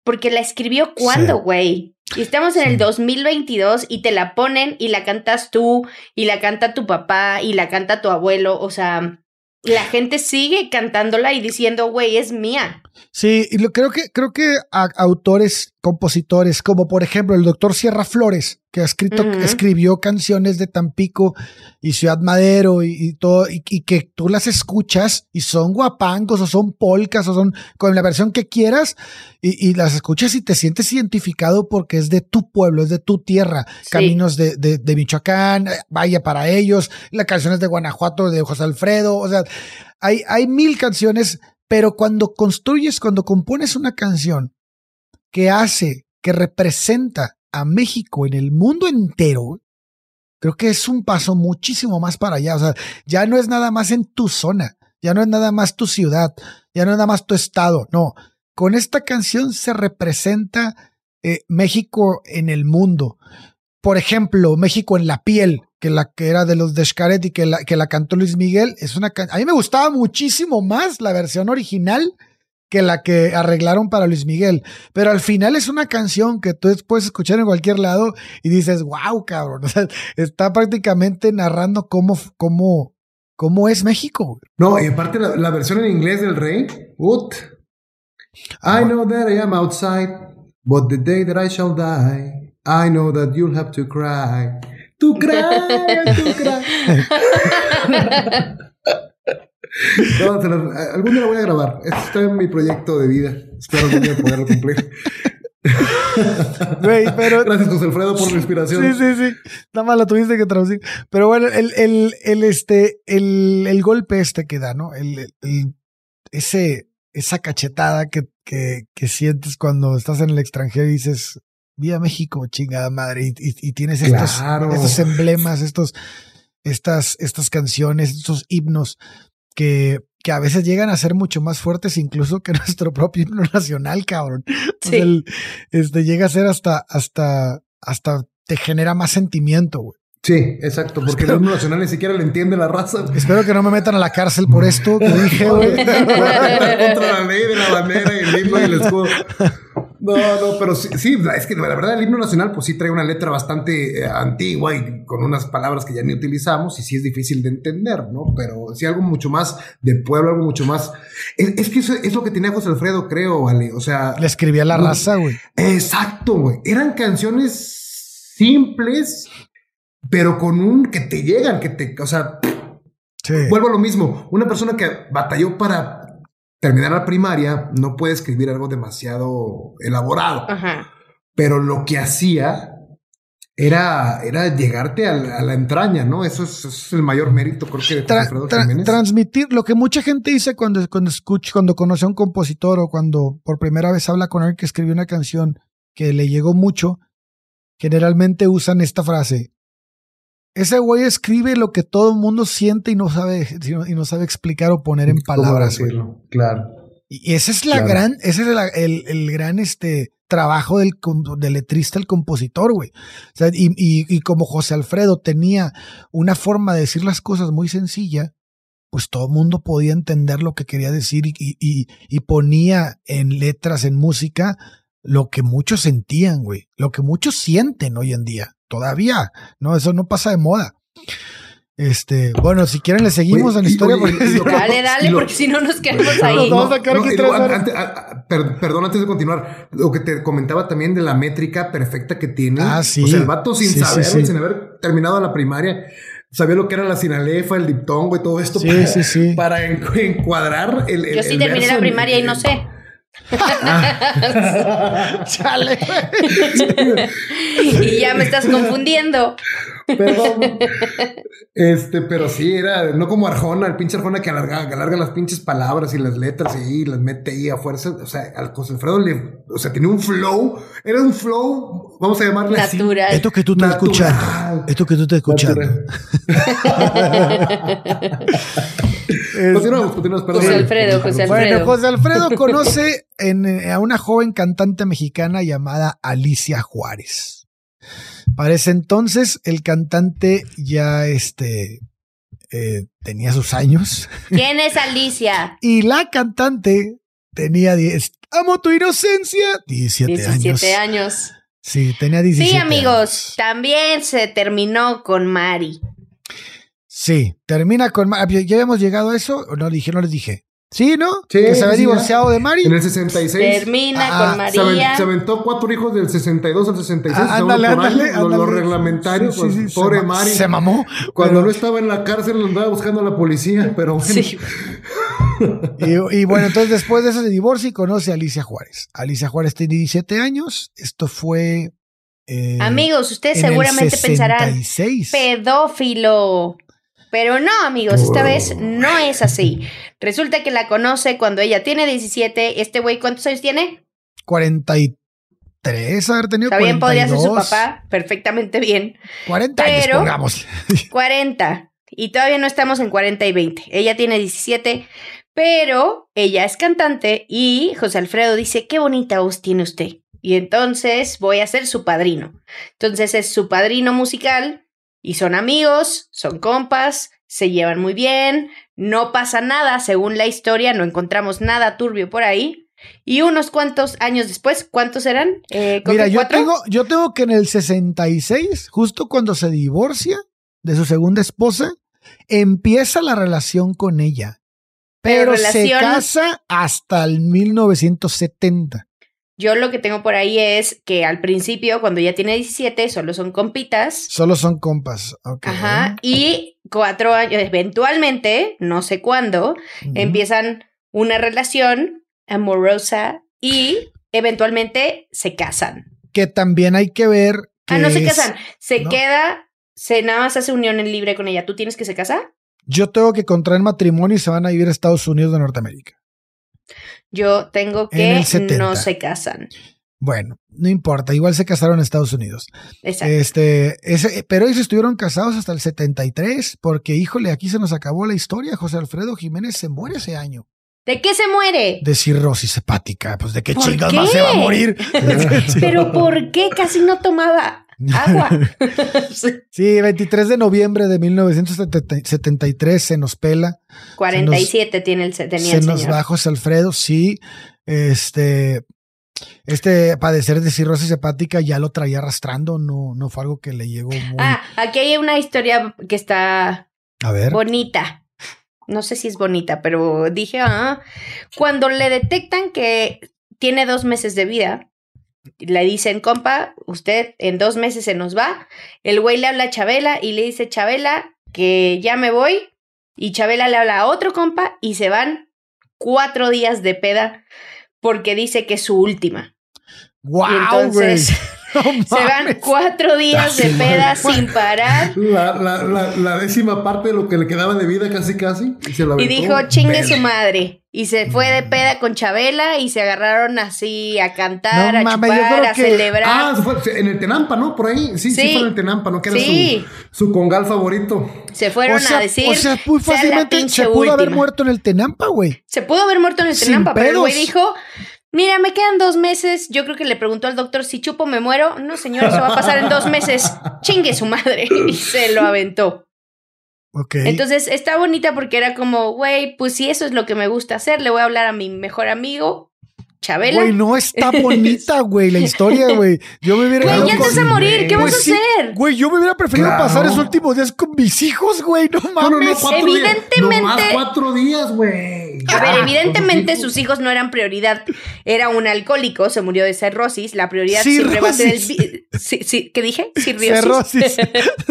Porque la escribió cuando, güey. Y estamos en el 2022 y te la ponen y la cantas tú y la canta tu papá y la canta tu abuelo. O sea, la gente sigue cantándola y diciendo, güey, es mía. Sí, y lo, creo que, creo que autores, compositores, como por ejemplo el doctor Sierra Flores, que ha escrito, escribió canciones de Tampico y Ciudad Madero y, todo, y, que tú las escuchas y son guapangos o son polcas o son con la versión que quieras y, las escuchas y te sientes identificado porque es de tu pueblo, es de tu tierra, caminos de, de, de, Michoacán, eh, vaya para ellos, las canciones de Guanajuato de José Alfredo, o sea, hay, hay mil canciones pero cuando construyes, cuando compones una canción que hace, que representa a México en el mundo entero, creo que es un paso muchísimo más para allá. O sea, ya no es nada más en tu zona, ya no es nada más tu ciudad, ya no es nada más tu estado. No, con esta canción se representa eh, México en el mundo. Por ejemplo, México en la piel, que la que era de los de y que la, que la cantó Luis Miguel, es una a mí me gustaba muchísimo más la versión original que la que arreglaron para Luis Miguel. Pero al final es una canción que tú puedes escuchar en cualquier lado y dices, wow, cabrón. está prácticamente narrando cómo, cómo, cómo es México. No, y aparte la, versión en inglés del rey, ut. I know that I am outside, but the day that I shall die, I know that you'll have to cry. Tu cry, tu cry. No, algún día lo voy a grabar. Está en mi proyecto de vida. Espero algún día poderlo cumplir. pero... Gracias, José Alfredo, por la inspiración. Sí, sí, sí. Nada más la tuviste que traducir. Pero bueno, el, el, el, este, el, el golpe este que da, ¿no? El, ese, esa cachetada que, que, que, sientes cuando estás en el extranjero y dices, Vía México, chingada madre, y, y, tienes estos, estos emblemas, estos, estas, estas canciones, estos himnos que, que a veces llegan a ser mucho más fuertes incluso que nuestro propio himno nacional, cabrón. Sí. este, llega a ser hasta, hasta, hasta te genera más sentimiento, güey. Sí, exacto, porque el himno nacional ni siquiera le entiende la raza. Espero que no me metan a la cárcel por esto que dije, güey. Contra la ley de la bandera y el himno y el escudo. No, no, pero sí, sí, es que la verdad el himno nacional pues sí trae una letra bastante eh, antigua y con unas palabras que ya ni utilizamos y sí es difícil de entender, ¿no? Pero sí algo mucho más de pueblo, algo mucho más... Es, que eso es lo que tenía José Alfredo, creo, vale. O sea... Le escribía la raza, güey. Exacto, güey. Eran canciones simples, pero con un... que te llegan, que te... O sea... Vuelvo a lo mismo. Una persona que batalló para terminar la primaria, no puede escribir algo demasiado elaborado. Pero lo que hacía era, era llegarte a la, entraña, ¿no? Eso es, el mayor mérito, creo que de Transmitir lo que mucha gente dice cuando, cuando escucha, cuando conoce a un compositor o cuando por primera vez habla con alguien que escribió una canción que le llegó mucho, generalmente usan esta frase. Ese güey escribe lo que todo el mundo siente y no sabe, y no sabe explicar o poner en palabras. Claro. Y ese es la gran, ese es el, el, gran este trabajo del, del letrista, el compositor, güey. O sea, y, y, como José Alfredo tenía una forma de decir las cosas muy sencilla, pues todo el mundo podía entender lo que quería decir y, y, y ponía en letras, en música, lo que muchos sentían, güey. Lo que muchos sienten hoy en día todavía, ¿no? Eso no pasa de moda. Este, bueno, si quieren le seguimos a la historia. dale, dale, porque si no nos quedamos ahí. Vamos a sacar perdón, antes de continuar, lo que te comentaba también de la métrica perfecta que tiene. Ah, sí. O sea, el vato sin saber, sin haber terminado la primaria, sabía lo que era la sinalefa, el diptongo y todo esto para, para encuadrar el, Yo sí terminé la primaria y no sé. Chale. y ya me estás confundiendo. Perdón. Este, pero sí, era no como Arjona, el pinche Arjona que alarga, alarga las pinches palabras y las letras y las mete ahí a fuerza. O sea, al José Alfredo le, o sea, tenía un flow, era un flow, vamos a llamarle Natural. Esto que tú te escuchas. Esto que tú te escuchas. continuamos, continuamos, perdón. José Alfredo, José Alfredo. Bueno, José Alfredo conoce eh, a una joven cantante mexicana llamada Alicia Juárez. Para ese entonces, el cantante ya este, eh, tenía sus años. ¿Quién es Alicia? y la cantante tenía 10. Amo tu inocencia. 17, 17 años. Sí, tenía 17. Sí, amigos, también se terminó con Mari. Sí, termina con Mari. ¿Ya habíamos llegado a eso? ¿O no, dije, no les dije? Sí, ¿no? Sí, que se había divorciado de Mari. En el 66. Termina ah, con María. Se, aventó cuatro hijos del 62 al 66. Ah, ándale, ándale, Los reglamentarios. Sí, sí, pobre se Mari. Se mamó. Cuando no estaba en la cárcel, lo andaba buscando a la policía, pero bueno. Sí. y, bueno, entonces después de eso se divorcia y conoce a Alicia Juárez. Alicia Juárez tiene 17 años. Esto fue. Eh, Amigos, ustedes seguramente pensarán. Pedófilo. Pero no, amigos, esta vez no es así. Resulta que la conoce cuando ella tiene 17. Este güey, ¿cuántos años tiene? 43, haber tenido Está bien, podría ser su papá, perfectamente bien. 40 años, pongamos. 40. Y todavía no estamos en 40 y 20. Ella tiene 17, pero ella es cantante y José Alfredo dice, qué bonita voz tiene usted. Y entonces voy a ser su padrino. Entonces es su padrino musical y son amigos, son compas, se llevan muy bien, no pasa nada, según la historia, no encontramos nada turbio por ahí. Y unos cuantos años después, ¿cuántos eran? Eh, Mira, yo tengo, yo tengo que en el 66, justo cuando se divorcia de su segunda esposa, empieza la relación con ella. Pero, se casa hasta el 1970. Yo lo que tengo por ahí es que al principio, cuando ya tiene 17, solo son compitas. Solo son compas, Ajá. Y cuatro años, eventualmente, no sé cuándo, empiezan una relación amorosa y eventualmente se casan. Que también hay que ver. ah, no se casan. Se queda, se nada más hace unión en libre con ella. ¿Tú tienes que se casa? Yo tengo que contraer matrimonio y se van a vivir a Estados Unidos de Norteamérica. Yo tengo que no se casan. Bueno, no importa, igual se casaron en Estados Unidos. Exacto. Este, ese, pero ellos estuvieron casados hasta el 73, porque híjole, aquí se nos acabó la historia. José Alfredo Jiménez se muere ese año. ¿De qué se muere? De cirrosis hepática. Pues de qué chingas más se va a morir. pero ¿por qué casi no tomaba agua? sí, 23 de noviembre de 1973 se nos pela. 47 tiene el, tenía se nos va José Alfredo, sí. Este, este padecer de cirrosis hepática ya lo traía arrastrando, no, no fue algo que le llegó muy... Ah, aquí hay una historia que está a ver. bonita no sé si es bonita, pero dije, ah, cuando le detectan que tiene dos meses de vida, le dicen, compa, usted en dos meses se nos va, el güey le habla a Chabela y le dice, Chabela, que ya me voy, y Chabela le habla a otro compa y se van cuatro días de peda porque dice que es su última. ¡Wow! entonces, se van cuatro días de peda sin parar. La, décima parte de lo que le quedaba de vida, casi, casi. Y, dijo, chingue su madre. Y se fue de peda con Chabela y se agarraron así a cantar, a chupar, a celebrar. Ah, fue en el Tenampa, ¿no? Por ahí. Sí, sí, fue en el Tenampa, ¿no? Que era su, su, congal favorito. Se fueron a decir. O sea, muy fácilmente se pudo haber muerto en el Tenampa, güey. Se pudo haber muerto en el Tenampa, pero el güey dijo Mira, me quedan dos meses. Yo creo que le preguntó al doctor si chupo me muero. No, señor, eso va a pasar en dos meses. Chingue su madre. Y se lo aventó. Ok. Entonces está bonita porque era como, güey, pues si eso es lo que me gusta hacer, le voy a hablar a mi mejor amigo Chabela. Güey, no está bonita, güey, la historia, güey. Yo me hubiera. Güey, ya te vas a morir. ¿Qué vas a hacer? Güey, yo me hubiera preferido pasar esos últimos días con mis hijos, güey. No mames. No, evidentemente. Días. cuatro días, güey. A ver, evidentemente sus hijos no eran prioridad. Era un alcohólico, se murió de cirrosis. La prioridad siempre va a ser el. Sí, sí, ¿Qué dije? Cirrosis.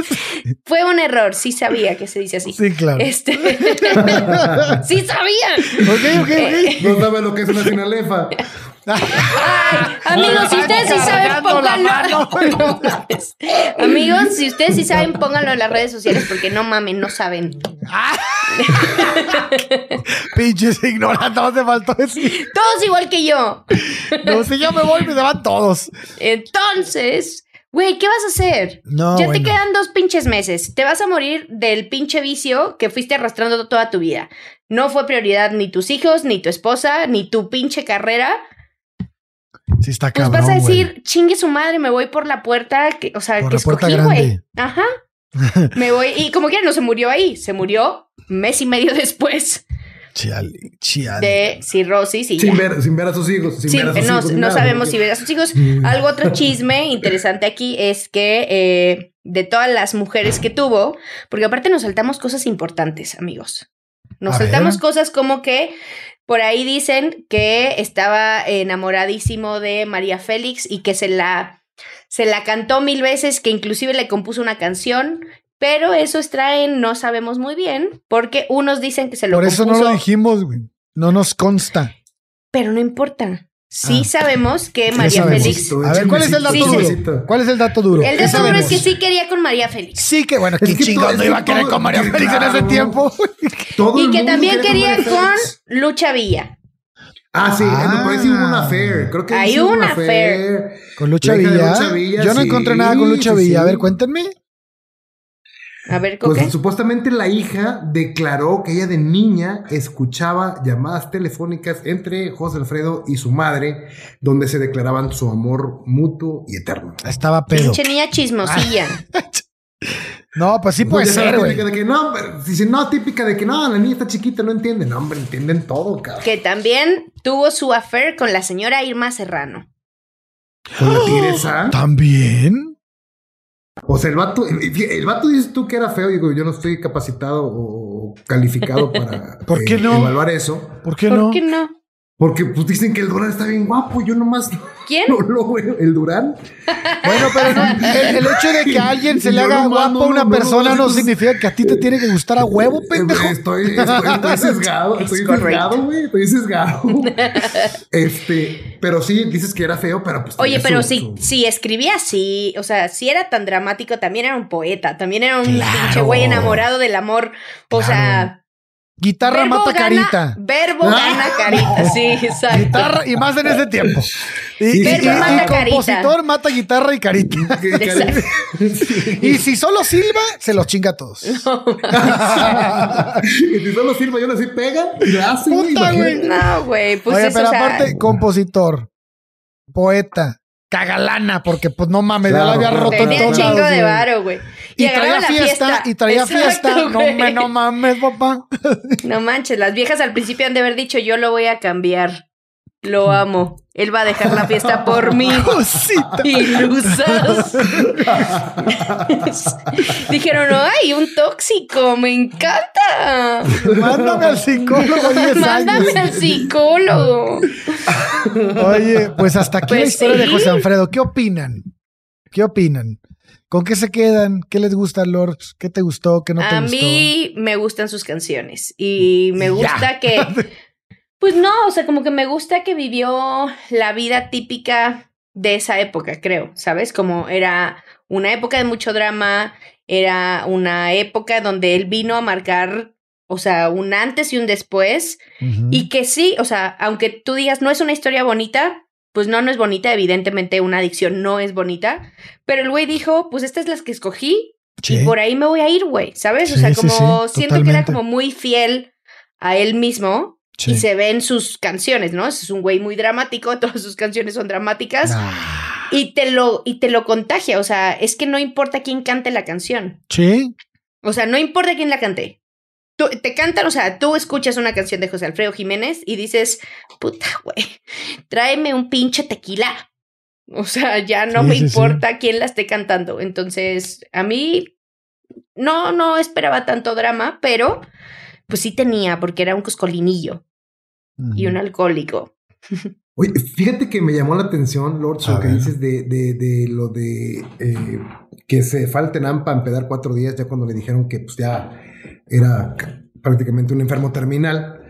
Fue un error. Sí sabía que se dice así. Sí, claro. Este... sí sabía. Ok, ok, ok. Eh, no sabe lo que es una sinalefa. Ay, amigos, si ustedes sí saben, pónganlo. amigos, si ustedes sí saben, pónganlo en las redes sociales porque no mamen, no saben. Pinches ignorantes, te faltó decir. Todos igual que yo. no, si yo me voy, me van todos. Entonces, güey, ¿qué vas a hacer? No. Ya te quedan dos pinches meses. Te vas a morir del pinche vicio que fuiste arrastrando toda tu vida. No fue prioridad ni tus hijos, ni tu esposa, ni tu pinche carrera Sí, está pues vas a decir, chingue su madre, me voy por la puerta, que, o sea, que escogí, güey. Ajá. me voy, y como quiera, no se murió ahí, se murió mes y medio después. Chiale, De cirrosis y sin ver, sin ver, a sus hijos. Sin ver a sus no, hijos, no sabemos si ver a sus hijos. Algo otro chisme interesante aquí es que eh, de todas las mujeres que tuvo, porque aparte nos saltamos cosas importantes, amigos. Nos saltamos cosas como que por ahí dicen que estaba enamoradísimo de María Félix y que se la, se la cantó mil veces, que inclusive le compuso una canción, pero eso extraen, no sabemos muy bien, porque unos dicen que se lo Por eso no lo dijimos, güey. No nos consta. Pero no importa. Sí ah. sabemos que María Félix. A ver, ¿cuál es el dato duro? ¿Cuál es el dato duro? El dato duro es que sí quería con María Félix. Sí, que bueno, ¿qué chingados no iba a querer con María Félix en ese tiempo? y que también quería con Lucha Villa. Ah, sí, ah. parece una affair. Creo que hay una affair. ¿Con Lucha Villa? Yo no encontré nada con Lucha Villa. A ver, cuéntenme. A ver, Pues supuestamente la hija declaró que ella de niña escuchaba llamadas telefónicas entre José Alfredo y su madre, donde se declaraban su amor mutuo y eterno. Estaba pedo. Pinche niña chismosilla. No, pues sí puede ser, güey. De que no, dicen, no, típica de que no, la niña está chiquita, no entiende. No, hombre, entienden todo, cabrón. Que también tuvo su affair con la señora Irma Serrano. ¿Con la tigresa? ¿También? O sea, el vato, el, vato dices tú que era feo, digo, yo no estoy capacitado o calificado para ¿Por qué no? evaluar eso. ¿Por qué no? ¿Por qué no? Porque pues dicen que el Durán está bien guapo, yo nomás ¿Quién? no lo veo. ¿El Durán? Bueno, pero no, el, el hecho de que a alguien se le Yo haga nomás guapo a una no, persona no, no no, significa que a ti te tiene que gustar a huevo, pendejo. Estoy, estoy, estoy sesgado, Es estoy correcto. sesgado, güey, estoy sesgado. este, pero sí, dices que era feo, pero pues. Oye, pero su- si, su- si escribía así, o sea, si era tan dramático, también era un poeta, también era un Claro. pinche güey enamorado del amor. O Claro. sea, Guitarra verbo mata gana- carita. Verbo Ah. gana carita, sí, exacto. Guitarra y más en ese tiempo. Y, Sí, y- verbo y- y mata compositor mata guitarra y carita. Exacto. Y si solo silba, se los chinga a todos. y si solo sirva, yo así pega y la hace. Puta, güey. No, güey, pues Oye, eso, pero o sea, aparte, compositor, poeta, cagalana, porque pues no mames, ya la había claro, roto en tenía un todos chingo lados, de varo, güey. Y, traía fiesta, y traía Exacto, fiesta. No, me, no mames, papá. No manches, las viejas al principio han de haber dicho, yo lo voy a cambiar. Lo amo. Él va a dejar la fiesta por mí. Cosita. Ilusas. Dijeron, ay, un tóxico, me encanta. Mándame al psicólogo 10 años. Mándame al psicólogo. Oye, pues hasta aquí la Pues historia de. José Alfredo. ¿Qué opinan? ¿Qué opinan? ¿Con qué se quedan? ¿Qué les gusta, Lord? ¿Qué te gustó? ¿Qué no te a gustó? mí me gustan sus canciones y me Ya. gusta que, pues no, o sea, como que me gusta que vivió la vida típica de esa época, creo, ¿sabes? Como era una época de mucho drama, era una época donde él vino a marcar, o sea, un antes y un después, y que sí, o sea, aunque tú digas no es una historia bonita, pues no, no es bonita, evidentemente una adicción no es bonita, pero el güey dijo, pues esta es la que escogí Sí. y por ahí me voy a ir, güey, ¿sabes? o sea, como sí, siento que era como muy fiel a él mismo Sí. y se ve en sus canciones, ¿no? Es un güey muy dramático, todas sus canciones son dramáticas Nah. y te lo y te lo contagia, o sea, es que no importa quién cante la canción. Sí. O sea, no importa quién la cante. Tú, te cantan, o sea, tú escuchas una canción de José Alfredo Jiménez y dices, puta, güey, tráeme un pinche tequila. O sea, ya no Sí, me sí. importa quién la esté cantando. Entonces, a mí no, no esperaba tanto drama, pero pues sí tenía, porque era un coscolinillo y un alcohólico. Oye, fíjate que me llamó la atención, Lord, A lo que ver. dices de, de, de lo de eh, que se falta en AMPA empedar cuatro días, ya cuando le dijeron que pues ya era prácticamente un enfermo terminal.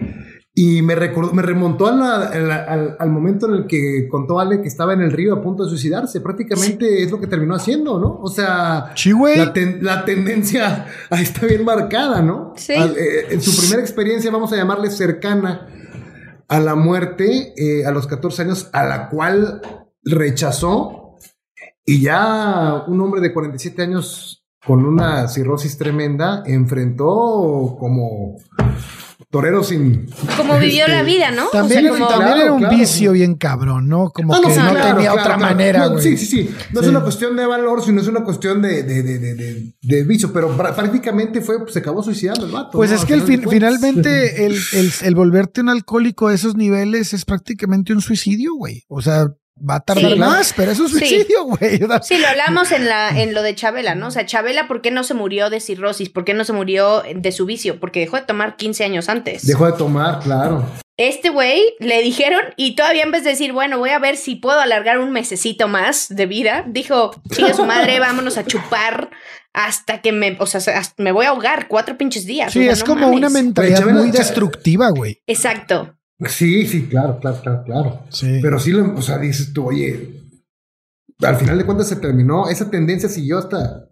Y me recordó, me remontó a la- a la- al, al momento en el que contó Ale que estaba en el río a punto de suicidarse. Prácticamente es lo que terminó haciendo, ¿no? O sea, Sí, güey. la, ten- la tendencia ahí está bien marcada, ¿no? Sí. Al- eh, en su primera experiencia, vamos a llamarle cercana a la muerte eh, a los 14 años, a la cual rechazó. Y ya un hombre de 47 años con una cirrosis tremenda enfrentó como torero sin. Como vivió este, la vida, ¿no? También, o sea, como... también Claro, era un claro. vicio bien cabrón, ¿no? Como que sí, no claro, tenía claro, otra claro. manera, No, güey. sí, sí, sí. No Sí. es una cuestión de valor, sino es una cuestión de, de, de, de, de- de vicio. Pero prácticamente fue, pues, se acabó suicidando el vato. Pues ¿no? es que el fin- finalmente el, el, el volverte un alcohólico a esos niveles es prácticamente un suicidio, güey. O sea, va a tardar Sí. más, pero es un suicidio, güey. Sí, lo hablamos en, la, en lo de Chabela, ¿no? O sea, Chabela, ¿por qué no se murió de cirrosis? ¿Por qué no se murió de su vicio? Porque dejó de tomar 15 años antes. Dejó de tomar, claro. Este güey le dijeron, y todavía en vez de decir, bueno, voy a ver si puedo alargar un mesecito más de vida, dijo, sigue su madre, vámonos a chupar hasta que me, o sea, hasta me voy a ahogar cuatro pinches días. sí, O sea, es no como una mentalidad Chabela- muy destructiva, güey. Exacto. Sí, sí, claro, claro, claro, claro. Sí. Pero sí, lo- o sea, dices tú, oye, al final de cuentas se terminó, esa tendencia siguió hasta,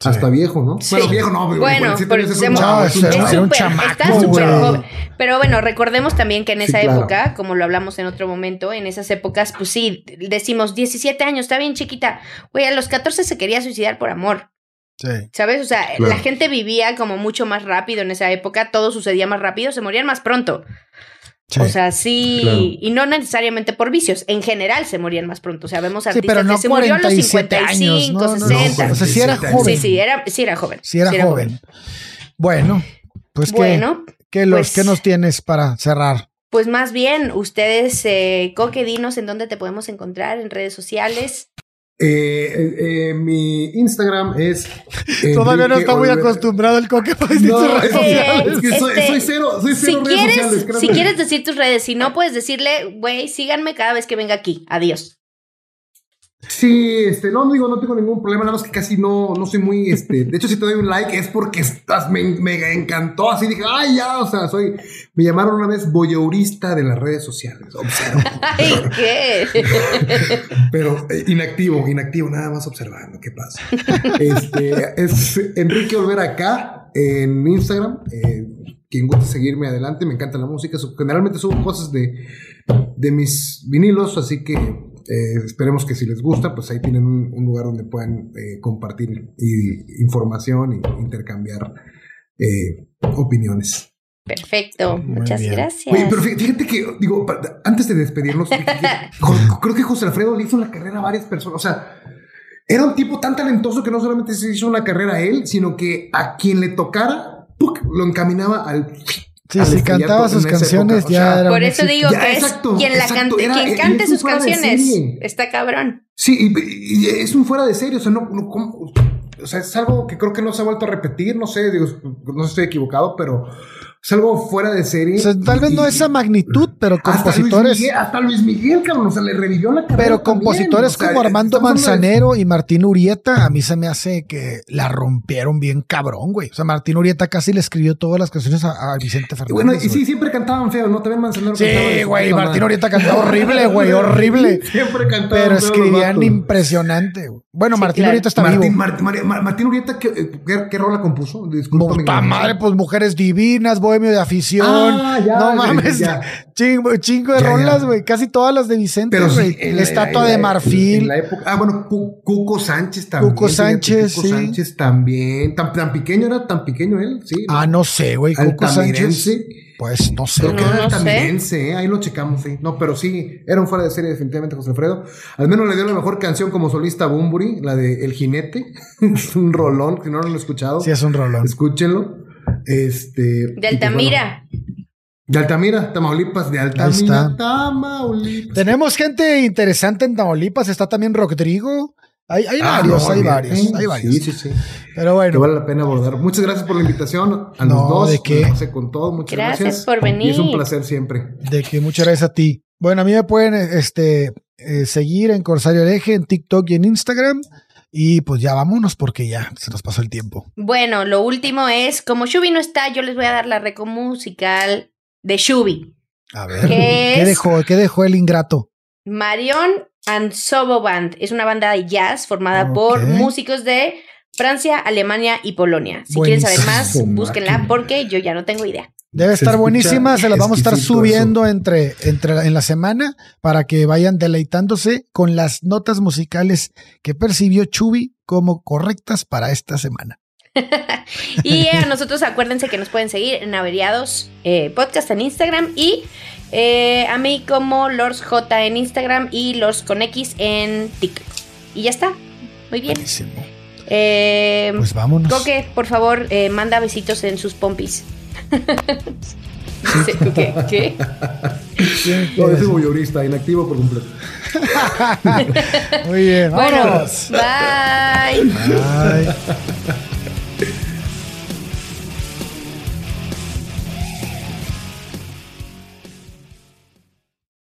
Sí. hasta viejo, ¿no? Sí. Bueno, viejo no, Bueno, 47 pero es un chavo, es un chavo. Es chamaco, está súper joven. Pero bueno, recordemos también que en Sí, esa claro. época, como lo hablamos en otro momento, en esas épocas, pues sí, decimos 17 años, está bien chiquita. Güey, a los 14 se quería suicidar por amor. Sí. ¿Sabes? O sea, Claro. la gente vivía como mucho más rápido en esa época, todo sucedía más rápido, se morían más pronto. O sea, sí, y no necesariamente por vicios, en general se morían más pronto. O sea, vemos artistas que se murió a los 55, 60. o sea, sí era joven. Sí, sí, era, sí era joven. Sí era, joven. Bueno, pues bueno, ¿qué, los, ¿qué pues nos tienes para cerrar? Pues más bien, ustedes, eh, Coque, dinos en dónde te podemos encontrar en redes sociales. Eh, eh, mi Instagram es. Todavía no está muy acostumbrado el coque para decir sus redes sociales. Es que soy, este, cero, soy cero si redes quieres, sociales. Si quieres decir tus redes, si no, puedes decirle, güey, síganme cada vez que venga aquí. Adiós. Sí, este, no, digo, no tengo ningún problema, nada más que casi no, no soy muy, este, de hecho, si te doy un like es porque estás, me, me encantó, así dije, ay, ya, o sea, soy, me llamaron una vez voyeurista de las redes sociales, observo. Ay, ¿qué? Pero eh, inactivo, inactivo, nada más observando qué pasa. Este, es Enrique Volver acá en Instagram, eh, quien guste seguirme adelante, me encanta la música, generalmente subo cosas de, de mis vinilos, así que eh, esperemos que si les gusta, pues ahí tienen un, lugar donde puedan eh, compartir información e intercambiar eh, opiniones. Perfecto, muchas gracias. pero fíjate que, digo, antes de despedirnos, creo que José Alfredo le hizo la carrera a varias personas. O sea, era un tipo tan talentoso que no solamente se hizo una carrera a él, sino que a quien le tocara, lo encaminaba al Sí, si cantaba sus canciones ya era Por eso digo que es quien, la cante, quien cante sus canciones está cabrón. Sí, y, es un fuera de serie, o sea, no, no o sea, es algo que creo que no se ha vuelto a repetir, no sé, digo, no estoy equivocado, pero es algo fuera de serie. tal vez no esa magnitud, pero compositores. Hasta Luis Miguel, cabrón, o sea, le revivió la carrera. Pero compositores como Armando Manzanero y Martín Urieta, a mí se me hace que la rompieron bien cabrón, güey. O sea, Martín Urieta casi le escribió todas las canciones a, Vicente Fernández. bueno, y sí, siempre cantaban feo, ¿no? También Manzanero Sí, güey, Martín Urieta cantaba horrible, güey, horrible. siempre cantaba. Pero escribían impresionante, Bueno, Martín Urieta está vivo. Martín Urieta, ¿qué, qué, rola compuso? Disculpa, madre, pues mujeres divinas, güey de afición. Ah, no mames. Chingo, chingo, de rolas, güey. Casi todas las de Vicente, güey. la estatua de marfil. ah, bueno, Cuco Sánchez también. Cuco Sánchez, Cuco Sánchez también. ¿Tan, ¿Tan, pequeño era? ¿Tan pequeño él? Sí. Ah, no sé, güey. Cuco Sánchez. Pues no sé. Creo que era altamirense, ¿eh? ahí lo checamos, sí. No, pero sí, era un fuera de serie definitivamente José Alfredo. Al menos le dio la mejor canción como solista a Bumburi, la de El Jinete. es un rolón, si no lo han escuchado. Sí, es un rolón. Escúchenlo. Este. De pues, Altamira. de Altamira, Tamaulipas, de Altamira, Tamaulipas. Tenemos gente interesante en Tamaulipas, está también Rodrigo. Hay, hay ah, varios, hay varios, hay varios. Sí, sí, sí. Pero bueno. Que vale la pena abordar. Muchas gracias por la invitación a los dos. De qué. con todo. Muchas gracias. Gracias por venir. Y es un placer siempre. De que muchas gracias a ti. Bueno, a mí me pueden este, eh, seguir en Corsario Hereje, en TikTok y en Instagram. Y pues ya vámonos porque ya se nos pasó el tiempo. Bueno, lo último es, como Shubi no está, yo les voy a dar la reco musical de Shubi. A ver, ¿qué, dejó, ¿qué dejó el ingrato? Marion and Sobo Band. Es una banda de jazz formada por músicos de Francia, Alemania y Polonia. Si quieren saber más, búsquenla porque yo ya no tengo idea. Debe estar buenísima, se las vamos a estar subiendo entre, entre en la semana para que vayan deleitándose con las notas musicales que percibió Chubi como correctas para esta semana. y a nosotros acuérdense que nos pueden seguir en Averiados eh, Podcast en Instagram y eh, a mí como Lors J en Instagram y Lors con X en TikTok. Y ya está. Muy bien. Buenísimo. Eh, pues vámonos. Coque, por favor, manda besitos en sus pompis. ¿Qué? ¿Qué? No, yo soy voyeurista, inactivo por completo. Muy bien, vámonos. Bueno, bye. Bye.